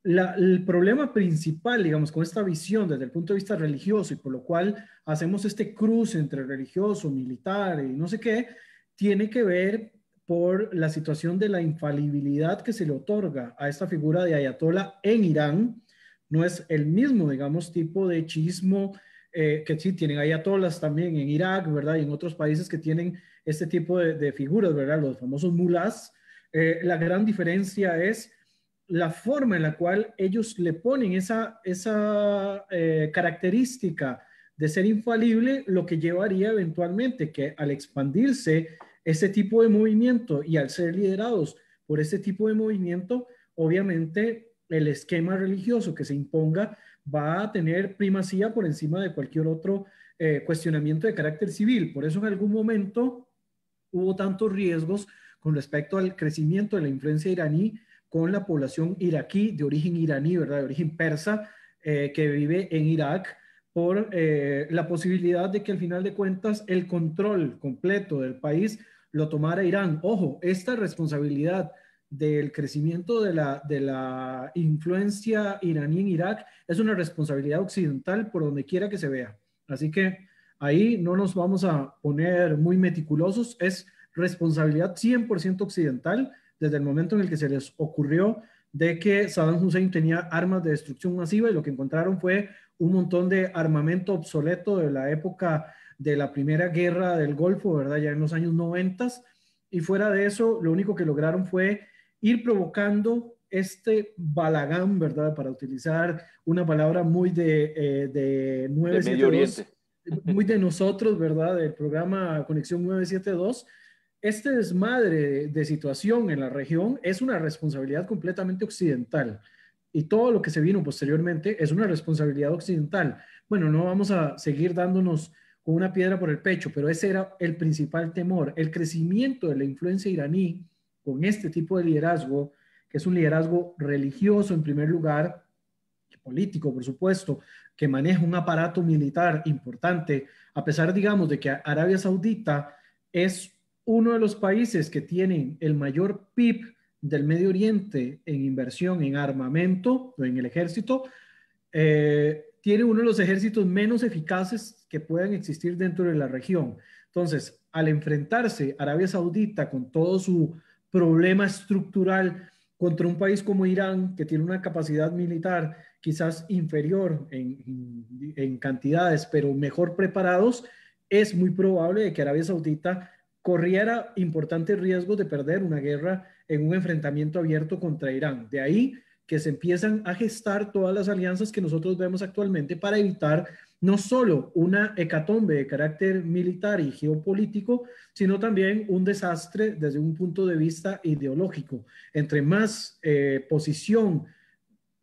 el problema principal, digamos, con esta visión desde el punto de vista religioso y por lo cual hacemos este cruce entre religioso, militar y no sé qué, tiene que ver por la situación de la infalibilidad que se le otorga a esta figura de ayatola en Irán. No es el mismo, digamos, tipo de chismo eh, que sí tienen ayatolas también en Irak, ¿verdad? Y en otros países que tienen este tipo de, figuras, ¿verdad? Los famosos mulás. Eh, la gran diferencia es la forma en la cual ellos le ponen esa, esa eh, característica de ser infalible, lo que llevaría eventualmente que al expandirse ese tipo de movimiento y al ser liderados por ese tipo de movimiento, obviamente el esquema religioso que se imponga va a tener primacía por encima de cualquier otro eh, cuestionamiento de carácter civil. Por eso en algún momento hubo tantos riesgos con respecto al crecimiento de la influencia iraní con la población iraquí de origen iraní, ¿verdad? De origen persa, eh, que vive en Irak, por eh, la posibilidad de que al final de cuentas el control completo del país lo tomara Irán. Ojo, esta responsabilidad del crecimiento de la, de la influencia iraní en Irak es una responsabilidad occidental por donde quiera que se vea. Así que ahí no nos vamos a poner muy meticulosos, es responsabilidad 100% occidental desde el momento en el que se les ocurrió de que Saddam Hussein tenía armas de destrucción masiva y lo que encontraron fue un montón de armamento obsoleto de la época de la primera guerra del Golfo, ¿verdad? Ya en los años 90. Y fuera de eso, lo único que lograron fue ir provocando este balagán, ¿verdad? Para utilizar una palabra muy de, eh, de 972, muy de nosotros, ¿verdad? Del programa Conexión 972. Este desmadre de situación en la región es una responsabilidad completamente occidental y todo lo que se vino posteriormente es una responsabilidad occidental. Bueno, no vamos a seguir dándonos con una piedra por el pecho, pero ese era el principal temor, el crecimiento de la influencia iraní con este tipo de liderazgo, que es un liderazgo religioso en primer lugar, político, por supuesto, que maneja un aparato militar importante, a pesar, digamos, de que Arabia Saudita es uno de los países que tienen el mayor PIB del Medio Oriente en inversión en armamento o en el ejército, eh, tiene uno de los ejércitos menos eficaces que puedan existir dentro de la región. Entonces, al enfrentarse Arabia Saudita con todo su problema estructural contra un país como Irán, que tiene una capacidad militar quizás inferior en, en cantidades, pero mejor preparados, es muy probable que Arabia Saudita corriera importantes riesgos de perder una guerra en un enfrentamiento abierto contra Irán. De ahí que se empiezan a gestar todas las alianzas que nosotros vemos actualmente para evitar no solo una hecatombe de carácter militar y geopolítico, sino también un desastre desde un punto de vista ideológico. Entre más eh, posición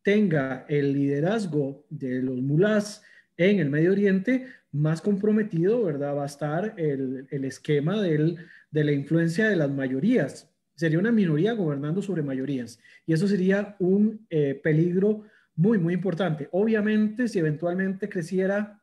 tenga el liderazgo de los mulás en el Medio Oriente, más comprometido, ¿verdad? Va a estar el, esquema de la influencia de las mayorías. Sería una minoría gobernando sobre mayorías. Y eso sería un eh, peligro muy, muy importante. Obviamente, si eventualmente creciera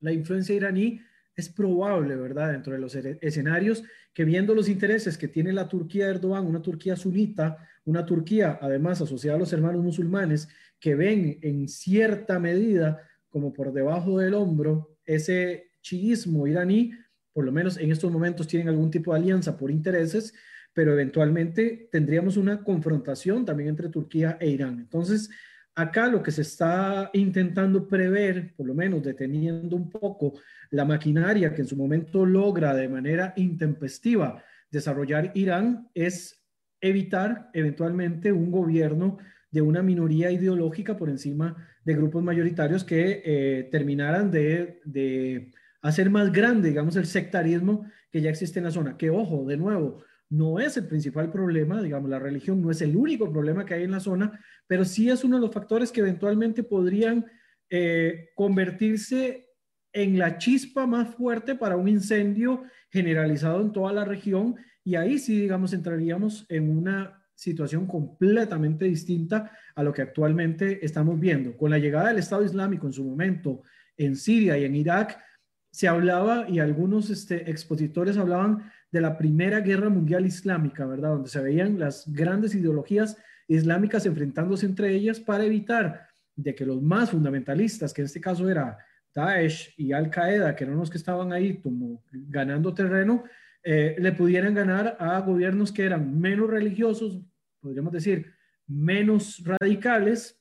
la influencia iraní, es probable, ¿verdad? Dentro de los escenarios que viendo los intereses que tiene la Turquía de Erdogan, una Turquía sunita, una Turquía además asociada a los hermanos musulmanes, que ven en cierta medida como por debajo del hombro ese chiismo iraní, por lo menos en estos momentos tienen algún tipo de alianza por intereses, pero eventualmente tendríamos una confrontación también entre Turquía e Irán. Entonces, acá lo que se está intentando prever, por lo menos deteniendo un poco la maquinaria que en su momento logra de manera intempestiva desarrollar Irán, es evitar eventualmente un gobierno de una minoría ideológica por encima de grupos mayoritarios que eh, terminaran de, de, hacer más grande, digamos, el sectarismo que ya existe en la zona. Que, ojo, de nuevo, no es el principal problema, digamos, la religión no es el único problema que hay en la zona, pero sí es uno de los factores que eventualmente podrían eh, convertirse en la chispa más fuerte para un incendio generalizado en toda la región y ahí sí, digamos, entraríamos en una situación completamente distinta a lo que actualmente estamos viendo. Con la llegada del Estado Islámico en su momento en Siria y en Irak, se hablaba y algunos este, expositores hablaban de la Primera Guerra Mundial Islámica, ¿verdad? Donde se veían las grandes ideologías islámicas enfrentándose entre ellas para evitar de que los más fundamentalistas, que en este caso era Daesh y Al Qaeda, que eran los que estaban ahí como ganando terreno, eh, le pudieran ganar a gobiernos que eran menos religiosos, podríamos decir, menos radicales,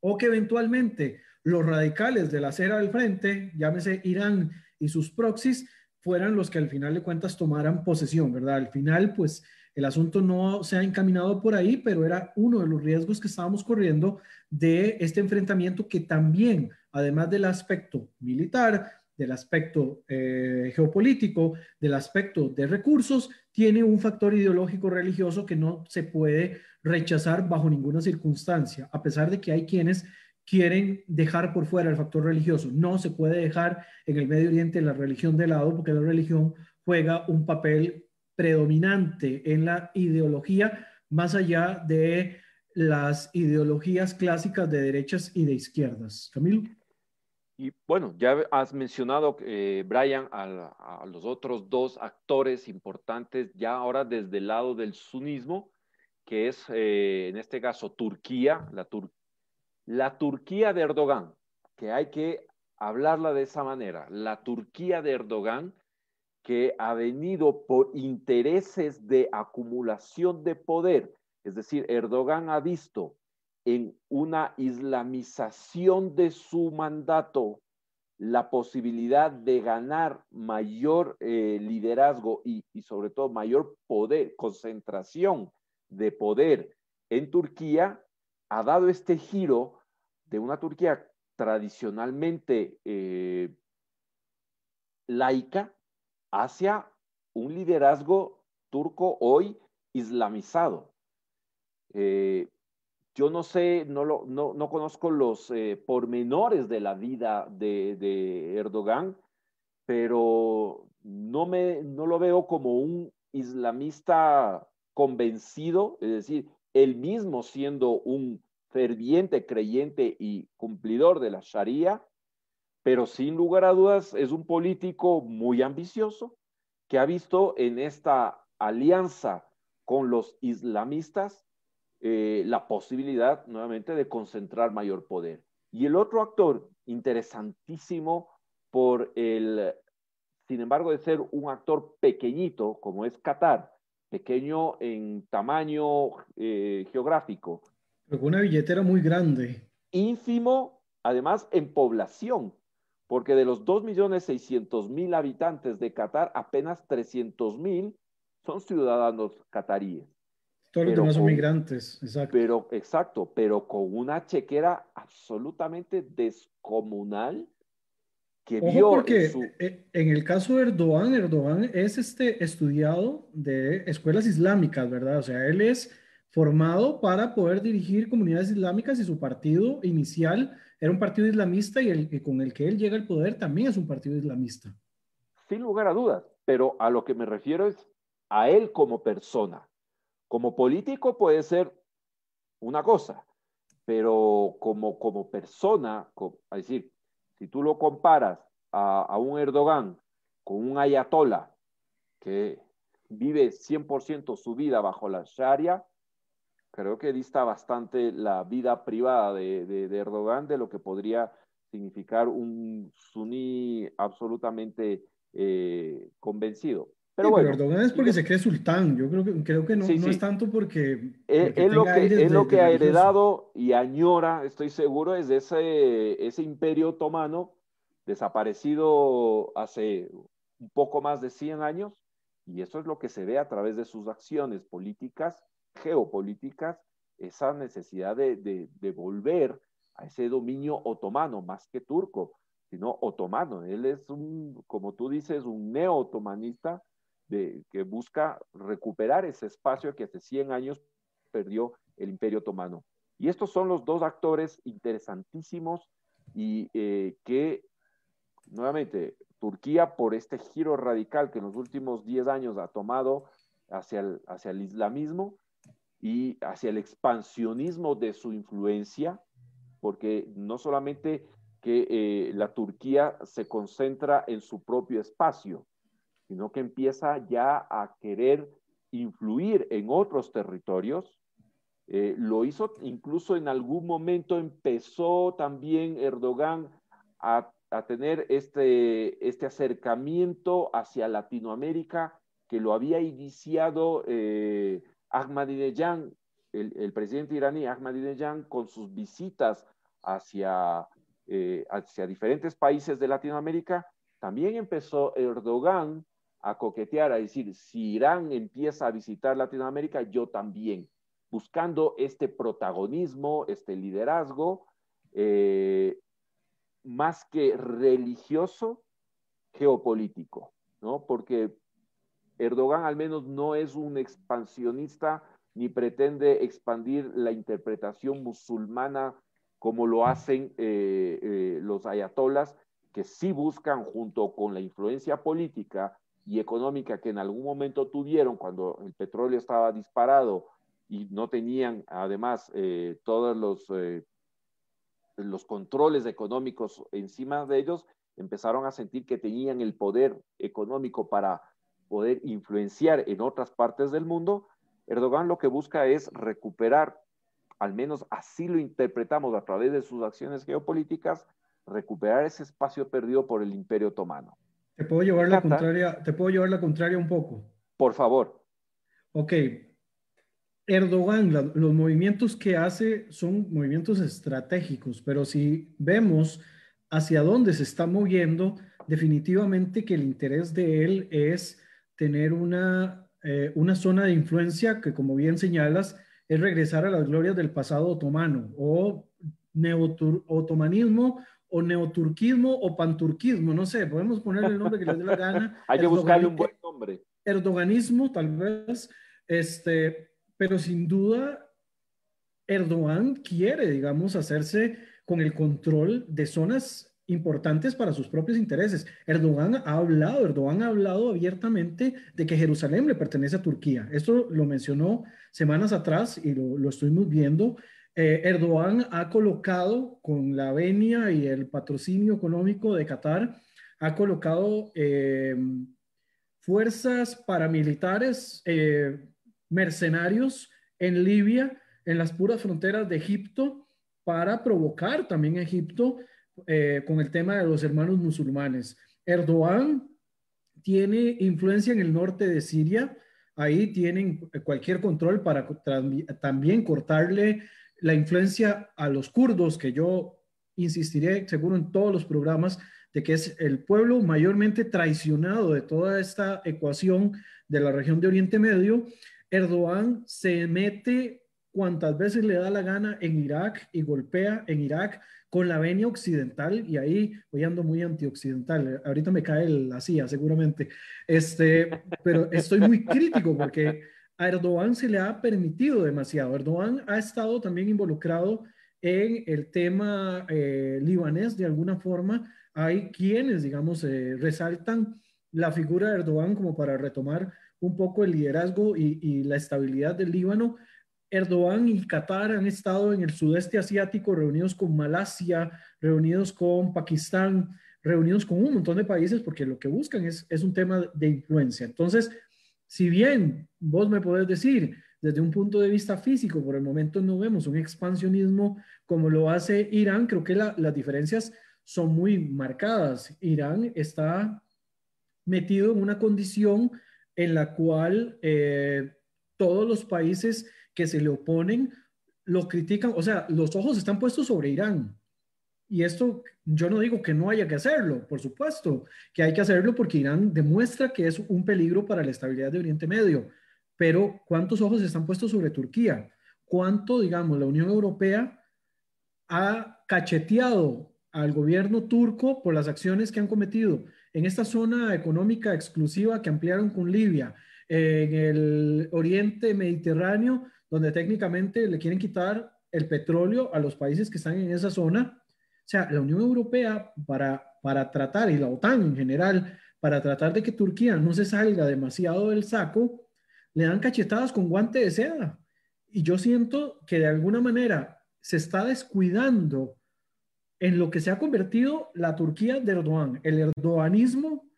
o que eventualmente los radicales de la acera del frente, llámese Irán y sus proxies, fueran los que al final de cuentas tomaran posesión, ¿verdad? Al final, pues el asunto no se ha encaminado por ahí, pero era uno de los riesgos que estábamos corriendo de este enfrentamiento que también, además del aspecto militar, del aspecto eh, geopolítico, del aspecto de recursos, tiene un factor ideológico religioso que no se puede rechazar bajo ninguna circunstancia, a pesar de que hay quienes quieren dejar por fuera el factor religioso. No se puede dejar en el Medio Oriente la religión de lado porque la religión juega un papel predominante en la ideología más allá de las ideologías clásicas de derechas y de izquierdas. Camilo. Y bueno, ya has mencionado, eh, Brian, a, los otros dos actores importantes, ya ahora desde el lado del sunismo, que es eh, en este caso Turquía, la, la Turquía de Erdogan, que hay que hablarla de esa manera, la Turquía de Erdogan, que ha venido por intereses de acumulación de poder, es decir, Erdogan ha visto en una islamización de su mandato la posibilidad de ganar mayor eh, liderazgo y, sobre todo mayor poder, concentración de poder en Turquía, ha dado este giro de una Turquía tradicionalmente eh, laica hacia un liderazgo turco hoy islamizado. Eh, yo no sé, no, lo, no, no conozco los eh, pormenores de la vida de, de, Erdogan, pero no, me, no lo veo como un islamista convencido, es decir, él mismo siendo un ferviente creyente y cumplidor de la Sharia, pero sin lugar a dudas es un político muy ambicioso que ha visto en esta alianza con los islamistas eh, la posibilidad nuevamente de concentrar mayor poder. Y el otro actor interesantísimo por el, sin embargo, de ser un actor pequeñito, como es Qatar, pequeño en tamaño eh, geográfico. Pero una billetera muy grande. Ínfimo, además, en población, porque de los 2.600.000 habitantes de Qatar, apenas 300.000 son ciudadanos cataríes. Todos los demás son migrantes, exacto. Pero, exacto, pero con una chequera absolutamente descomunal que vio porque en, eh, en, el caso de Erdogan, Erdogan es este estudiado de escuelas islámicas, ¿verdad? O sea, él es formado para poder dirigir comunidades islámicas y su partido inicial era un partido islamista y el con el que él llega al poder también es un partido islamista. Sin lugar a dudas, pero a lo que me refiero es a él como persona. Como político puede ser una cosa, pero como, como persona, es decir, si tú lo comparas a, un Erdogan con un ayatola que vive 100% su vida bajo la Sharia, creo que dista bastante la vida privada de, Erdogan de lo que podría significar un suní absolutamente eh, convencido. Pero, bueno, Erdogan es porque se cree sultán. Yo creo que, creo que no, no es tanto porque. es, lo que, es lo que ha heredado y añora, estoy seguro, es ese, ese imperio otomano desaparecido hace un poco más de 100 años. Y eso es lo que se ve a través de sus acciones políticas, geopolíticas, esa necesidad de, de, de volver a ese dominio otomano, más que turco, sino otomano. Él es un, como tú dices, un neo-otomanista que busca recuperar ese espacio que hace 100 años perdió el Imperio Otomano. Y estos son los dos actores interesantísimos y eh, que, nuevamente, Turquía, por este giro radical que en los últimos 10 años ha tomado hacia el, hacia el islamismo y hacia el expansionismo de su influencia, porque no solamente que eh, la Turquía se concentra en su propio espacio, sino que empieza ya a querer influir en otros territorios. Eh, lo hizo incluso en algún momento, empezó también Erdogan a, tener este, este acercamiento hacia Latinoamérica que lo había iniciado eh, Ahmadinejad, el, el, presidente iraní Ahmadinejad, con sus visitas hacia, eh, hacia diferentes países de Latinoamérica. También empezó Erdogan a coquetear, a decir, si Irán empieza a visitar Latinoamérica, yo también, buscando este protagonismo, este liderazgo, eh, más que religioso, geopolítico, ¿no? Porque Erdogan al menos no es un expansionista ni pretende expandir la interpretación musulmana como lo hacen eh, eh, los ayatolas, que sí buscan junto con la influencia política y económica que en algún momento tuvieron cuando el petróleo estaba disparado y no tenían además eh, todos los, eh, los controles económicos encima de ellos, empezaron a sentir que tenían el poder económico para poder influenciar en otras partes del mundo, Erdogan lo que busca es recuperar, al menos así lo interpretamos a través de sus acciones geopolíticas, recuperar ese espacio perdido por el imperio otomano. Te puedo llevar la contraria, te puedo llevar la contraria un poco. Por favor. Ok. Erdogan, los movimientos que hace son movimientos estratégicos, pero si vemos hacia dónde se está moviendo, definitivamente que el interés de él es tener una, eh, una zona de influencia que, como bien señalas, es regresar a las glorias del pasado otomano o neo-otomanismo o neoturquismo o panturquismo, no sé, podemos ponerle el nombre que les dé la gana. Hay que buscarle un buen nombre. Erdoganismo, tal vez, este, pero sin duda Erdogan quiere, digamos, hacerse con el control de zonas importantes para sus propios intereses. Erdogan ha hablado, Erdogan ha hablado abiertamente de que Jerusalén le pertenece a Turquía. Esto lo mencionó semanas atrás y lo, lo estuvimos viendo eh, Erdogan ha colocado con la venia y el patrocinio económico de Qatar, ha colocado eh, fuerzas paramilitares, eh, mercenarios en Libia, en las puras fronteras de Egipto, para provocar también a Egipto eh, con el tema de los hermanos musulmanes. Erdogan tiene influencia en el norte de Siria, ahí tienen cualquier control para también cortarle la influencia a los kurdos, que yo insistiré seguro en todos los programas, de que es el pueblo mayormente traicionado de toda esta ecuación de la región de Oriente Medio. Erdogan se mete cuantas veces le da la gana en Irak y golpea en Irak con la venia occidental y ahí voy ando muy antioccidental. Ahorita me cae la CIA seguramente. Este, pero estoy muy crítico porque a Erdogan se le ha permitido demasiado. Erdogan ha estado también involucrado en el tema eh, libanés de alguna forma. Hay quienes, digamos, eh, resaltan la figura de Erdogan como para retomar un poco el liderazgo y, y la estabilidad del Líbano, Erdogan y Qatar han estado en el sudeste asiático reunidos con Malasia, reunidos con Pakistán, reunidos con un montón de países porque lo que buscan es, es un tema de influencia. Entonces, si bien vos me podés decir, desde un punto de vista físico, por el momento no vemos un expansionismo como lo hace Irán, creo que las diferencias son muy marcadas. Irán está metido en una condición en la cual eh, todos los países que se le oponen lo critican, o sea, los ojos están puestos sobre Irán. Y esto yo no digo que no haya que hacerlo, por supuesto, que hay que hacerlo porque Irán demuestra que es un peligro para la estabilidad de Oriente Medio. Pero ¿cuántos ojos están puestos sobre Turquía? ¿Cuánto, digamos, la Unión Europea ha cacheteado al gobierno turco por las acciones que han cometido en esta zona económica exclusiva que ampliaron con Libia, en el Oriente Mediterráneo, donde técnicamente le quieren quitar el petróleo a los países que están en esa zona. Sea, la Unión Europea para, para tratar, y la OTAN en general, para tratar de que Turquía no se salga demasiado del saco, le dan cachetadas con guante de seda. Y yo siento que de alguna manera se está descuidando en lo que se ha convertido la Turquía de Erdogan. El erdoganismo,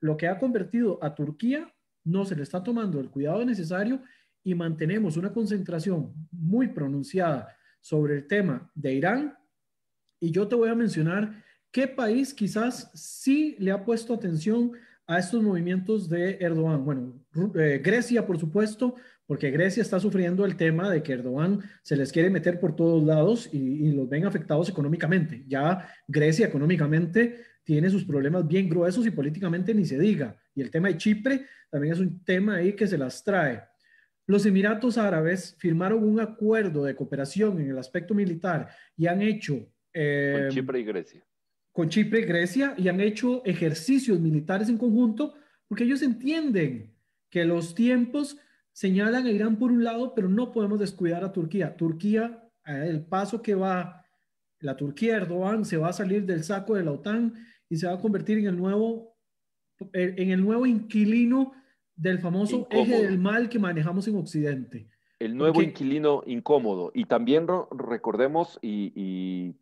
lo que ha convertido a Turquía, no se le está tomando el cuidado necesario y mantenemos una concentración muy pronunciada sobre el tema de Irán. Y yo te voy a mencionar qué país quizás sí le ha puesto atención a estos movimientos de Erdogan. Bueno, eh, Grecia, por supuesto, porque Grecia está sufriendo el tema de que Erdogan se les quiere meter por todos lados y, y los ven afectados económicamente. Ya Grecia económicamente tiene sus problemas bien gruesos y políticamente ni se diga. Y el tema de Chipre también es un tema ahí que se las trae. Los Emiratos Árabes firmaron un acuerdo de cooperación en el aspecto militar y han hecho... Eh, con Chipre y Grecia. Con Chipre y Grecia y han hecho ejercicios militares en conjunto porque ellos entienden que los tiempos señalan a Irán por un lado, pero no podemos descuidar a Turquía. Turquía, el paso que va, la Turquía Erdogan se va a salir del saco de la OTAN y se va a convertir en el nuevo, en el nuevo inquilino del famoso eje del mal que manejamos en Occidente. El nuevo inquilino incómodo. Y también recordemos, y,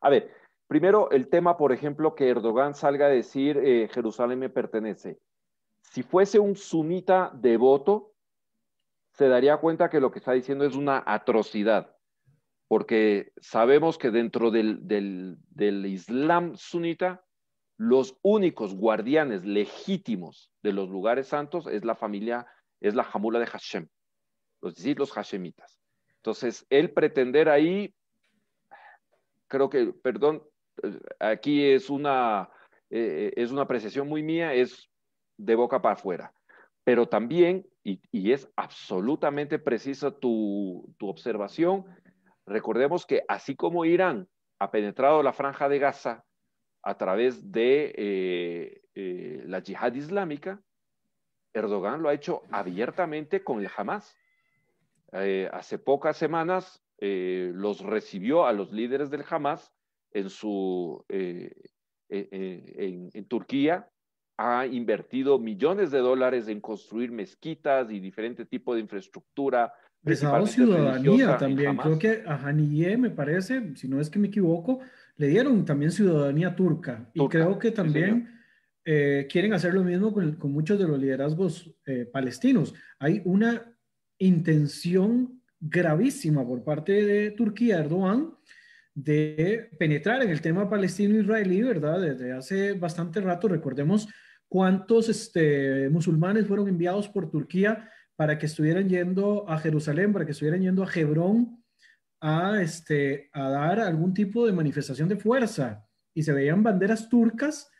a ver, primero el tema, por ejemplo, que Erdogan salga a decir eh, Jerusalén me pertenece. Si fuese un sunita devoto, se daría cuenta que lo que está diciendo es una atrocidad, porque sabemos que dentro del, del, del Islam sunita los únicos guardianes legítimos de los lugares santos es la familia, es la jamula de Hashem, los Hashemitas. Entonces, él pretender ahí, creo que, perdón, aquí es una, eh, es una apreciación muy mía, es de boca para afuera. Pero también, y, es absolutamente precisa tu, tu observación, recordemos que así como Irán ha penetrado la franja de Gaza, a través de eh, eh, la yihad islámica, Erdogan lo ha hecho abiertamente con el Hamas. Eh, hace pocas semanas los recibió a los líderes del Hamas en, su, en, Turquía, ha invertido millones de dólares en construir mezquitas y diferente tipo de infraestructura. Les ciudadanía también. Creo que a Haniyeh, me parece, si no es que me equivoco, le dieron también ciudadanía turca. y creo que también eh, quieren hacer lo mismo con, muchos de los liderazgos eh, palestinos. Hay una intención gravísima por parte de Turquía, Erdogan, de penetrar en el tema palestino-israelí, ¿verdad? Desde hace bastante rato, recordemos cuántos este, musulmanes fueron enviados por Turquía para que estuvieran yendo a Jerusalén, para que estuvieran yendo a Hebrón a, este, a dar algún tipo de manifestación de fuerza. Y se veían banderas turcas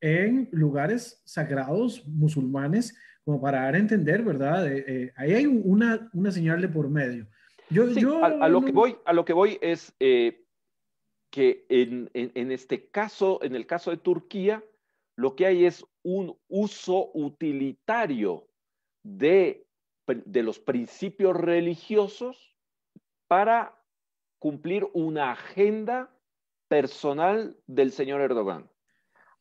en lugares sagrados musulmanes, como para dar a entender, ¿verdad? Eh, eh, ahí hay una, una señal de por medio. Yo, yo a, lo que voy, a lo que voy es eh, que en, en, este caso, en el caso de Turquía, lo que hay es un uso utilitario de, de los principios religiosos para cumplir una agenda personal del señor Erdogan.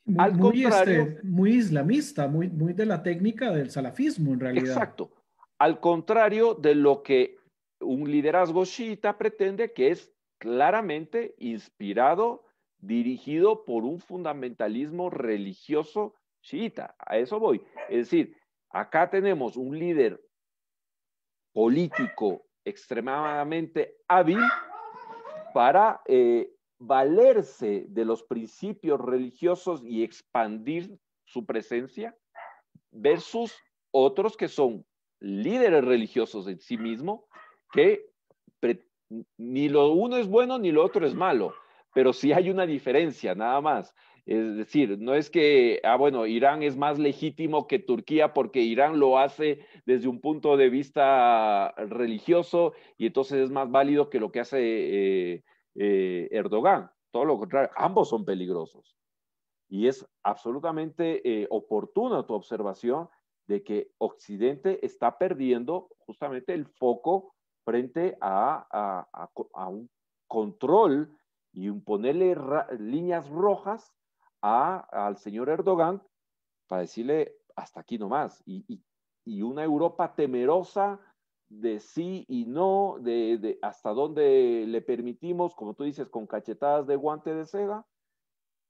Muy, Al contrario, este, muy islamista, muy, muy de la técnica del salafismo en realidad. Exacto. Al contrario de lo que un liderazgo chiita pretende, que es claramente inspirado, dirigido por un fundamentalismo religioso chiita. A eso voy. Es decir, acá tenemos un líder político extremadamente hábil para eh, valerse de los principios religiosos y expandir su presencia versus otros que son líderes religiosos en sí mismo que ni lo uno es bueno ni lo otro es malo, pero sí hay una diferencia, nada más. Es decir, no es que, ah, bueno, Irán es más legítimo que Turquía porque Irán lo hace desde un punto de vista religioso y entonces es más válido que lo que hace eh, eh, Erdogan. Todo lo contrario, ambos son peligrosos. Y es absolutamente eh, oportuna tu observación de que Occidente está perdiendo justamente el foco frente a, un control y un ponerle líneas rojas al señor Erdogan para decirle hasta aquí nomás. Y, y, una Europa temerosa de sí y no, de, hasta dónde le permitimos, como tú dices, con cachetadas de guante de seda,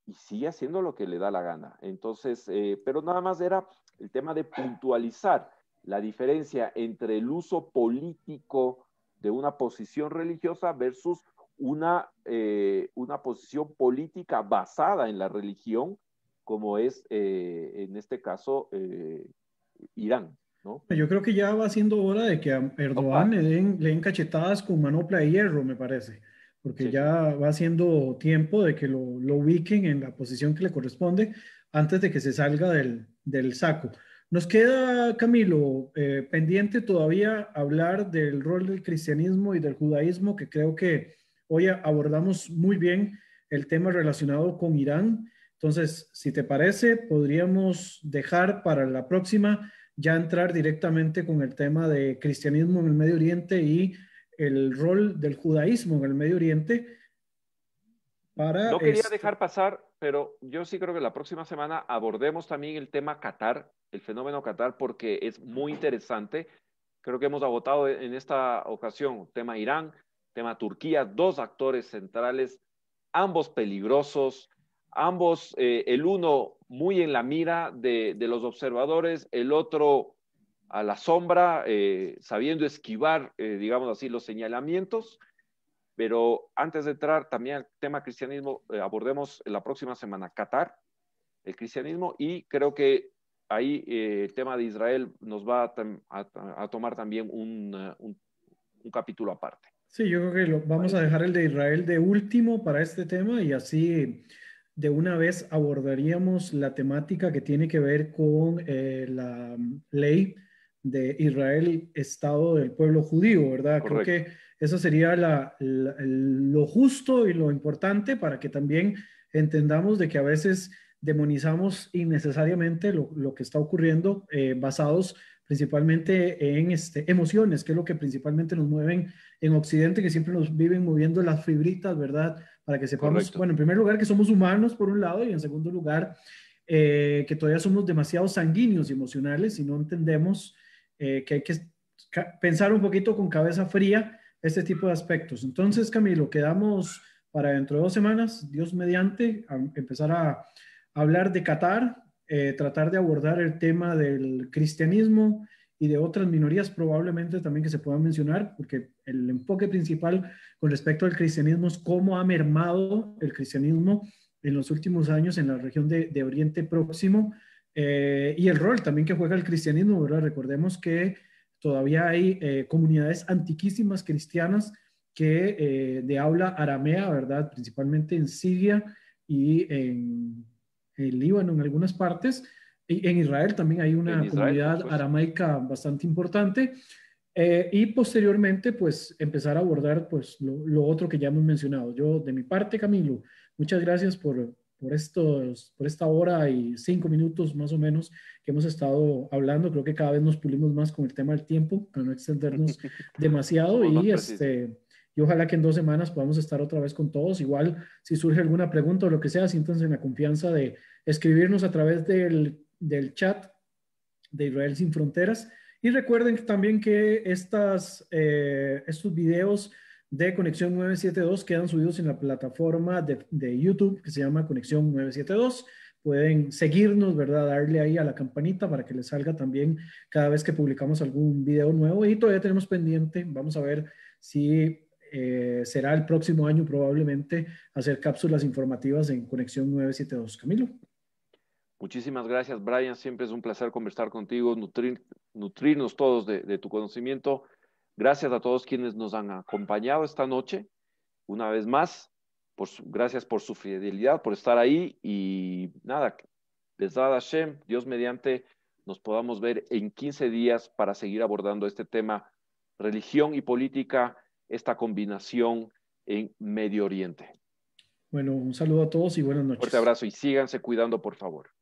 y sigue haciendo lo que le da la gana. Entonces, eh, pero nada más era el tema de puntualizar la diferencia entre el uso político de una posición religiosa versus una, eh, una posición política basada en la religión, como es eh, en este caso eh, Irán. ¿No? Yo creo que ya va siendo hora de que a Erdogan le den, le den, cachetadas con manopla de hierro, me parece, porque ya va siendo tiempo de que lo, lo, ubiquen en la posición que le corresponde antes de que se salga del, del saco. Nos queda, Camilo, eh, pendiente todavía hablar del rol del cristianismo y del judaísmo, que creo que hoy abordamos muy bien el tema relacionado con Irán. Entonces, si te parece, podríamos dejar para la próxima ya entrar directamente con el tema de cristianismo en el Medio Oriente y el rol del judaísmo en el Medio Oriente. Para no quería dejar pasar, pero yo sí creo que la próxima semana abordemos también el tema Qatar el fenómeno Qatar porque es muy interesante. Creo que hemos agotado en esta ocasión tema Irán, tema Turquía, dos actores centrales, ambos peligrosos, ambos, eh, el uno muy en la mira de, los observadores, el otro a la sombra, eh, sabiendo esquivar, eh, digamos así, los señalamientos. Pero antes de entrar también al tema cristianismo, abordemos la próxima semana Qatar, el cristianismo, y creo que ahí eh, el tema de Israel nos va a, tomar también un, un, capítulo aparte. Sí, yo creo que lo, vamos a dejar el de Israel de último para este tema y así de una vez abordaríamos la temática que tiene que ver con eh, la ley de Israel, Estado del pueblo judío, ¿verdad? Creo que eso sería la, lo justo y lo importante para que también entendamos de que a veces demonizamos innecesariamente lo, lo que está ocurriendo eh, basados principalmente en este, emociones, que es lo que principalmente nos mueven en Occidente, que siempre nos viven moviendo las fibritas, ¿verdad? Para que sepamos, bueno, en primer lugar que somos humanos por un lado y en segundo lugar eh, que todavía somos demasiado sanguíneos y emocionales y no entendemos eh, que hay que pensar un poquito con cabeza fría este tipo de aspectos. Entonces, Camilo, quedamos para dentro de dos semanas, Dios mediante, a empezar a hablar de Qatar, eh, tratar de abordar el tema del cristianismo y de otras minorías probablemente también que se puedan mencionar, porque el enfoque principal con respecto al cristianismo es cómo ha mermado el cristianismo en los últimos años en la región de, Oriente Próximo eh, y el rol también que juega el cristianismo, ¿verdad? Recordemos que todavía hay eh, comunidades antiquísimas cristianas que de habla aramea, ¿verdad? Principalmente en Siria y en el Líbano en algunas partes. Y en Israel también hay una comunidad aramaica bastante importante. Eh, y posteriormente, pues, empezar a abordar, pues, lo, otro que ya hemos mencionado. Yo, de mi parte, Camilo, muchas gracias por, por, estos, por esta hora y cinco minutos más o menos que hemos estado hablando. Creo que cada vez nos pulimos más con el tema del tiempo, para no extendernos demasiado. y este y ojalá que en dos semanas podamos estar otra vez con todos. Igual, si surge alguna pregunta o lo que sea, siéntanse en la confianza de escribirnos a través del, chat de Israel Sin Fronteras. Y recuerden también que estas, eh, estos videos de Conexión 972 quedan subidos en la plataforma de, de, YouTube que se llama Conexión 972. Pueden seguirnos, ¿verdad? Darle ahí a la campanita para que les salga también cada vez que publicamos algún video nuevo. Y todavía tenemos pendiente, vamos a ver si eh, será el próximo año probablemente hacer cápsulas informativas en Conexión 972. Camilo. Muchísimas gracias, Brian. Siempre es un placer conversar contigo, nutrir, nutrirnos todos de, tu conocimiento. Gracias a todos quienes nos han acompañado esta noche. Una vez más, por gracias por su fidelidad, por estar ahí. Y nada, Besad Hashem, Dios mediante, nos podamos ver en 15 días para seguir abordando este tema, religión y política esta combinación en Medio Oriente. Bueno, un saludo a todos y buenas noches. Fuerte abrazo y síganse cuidando, por favor.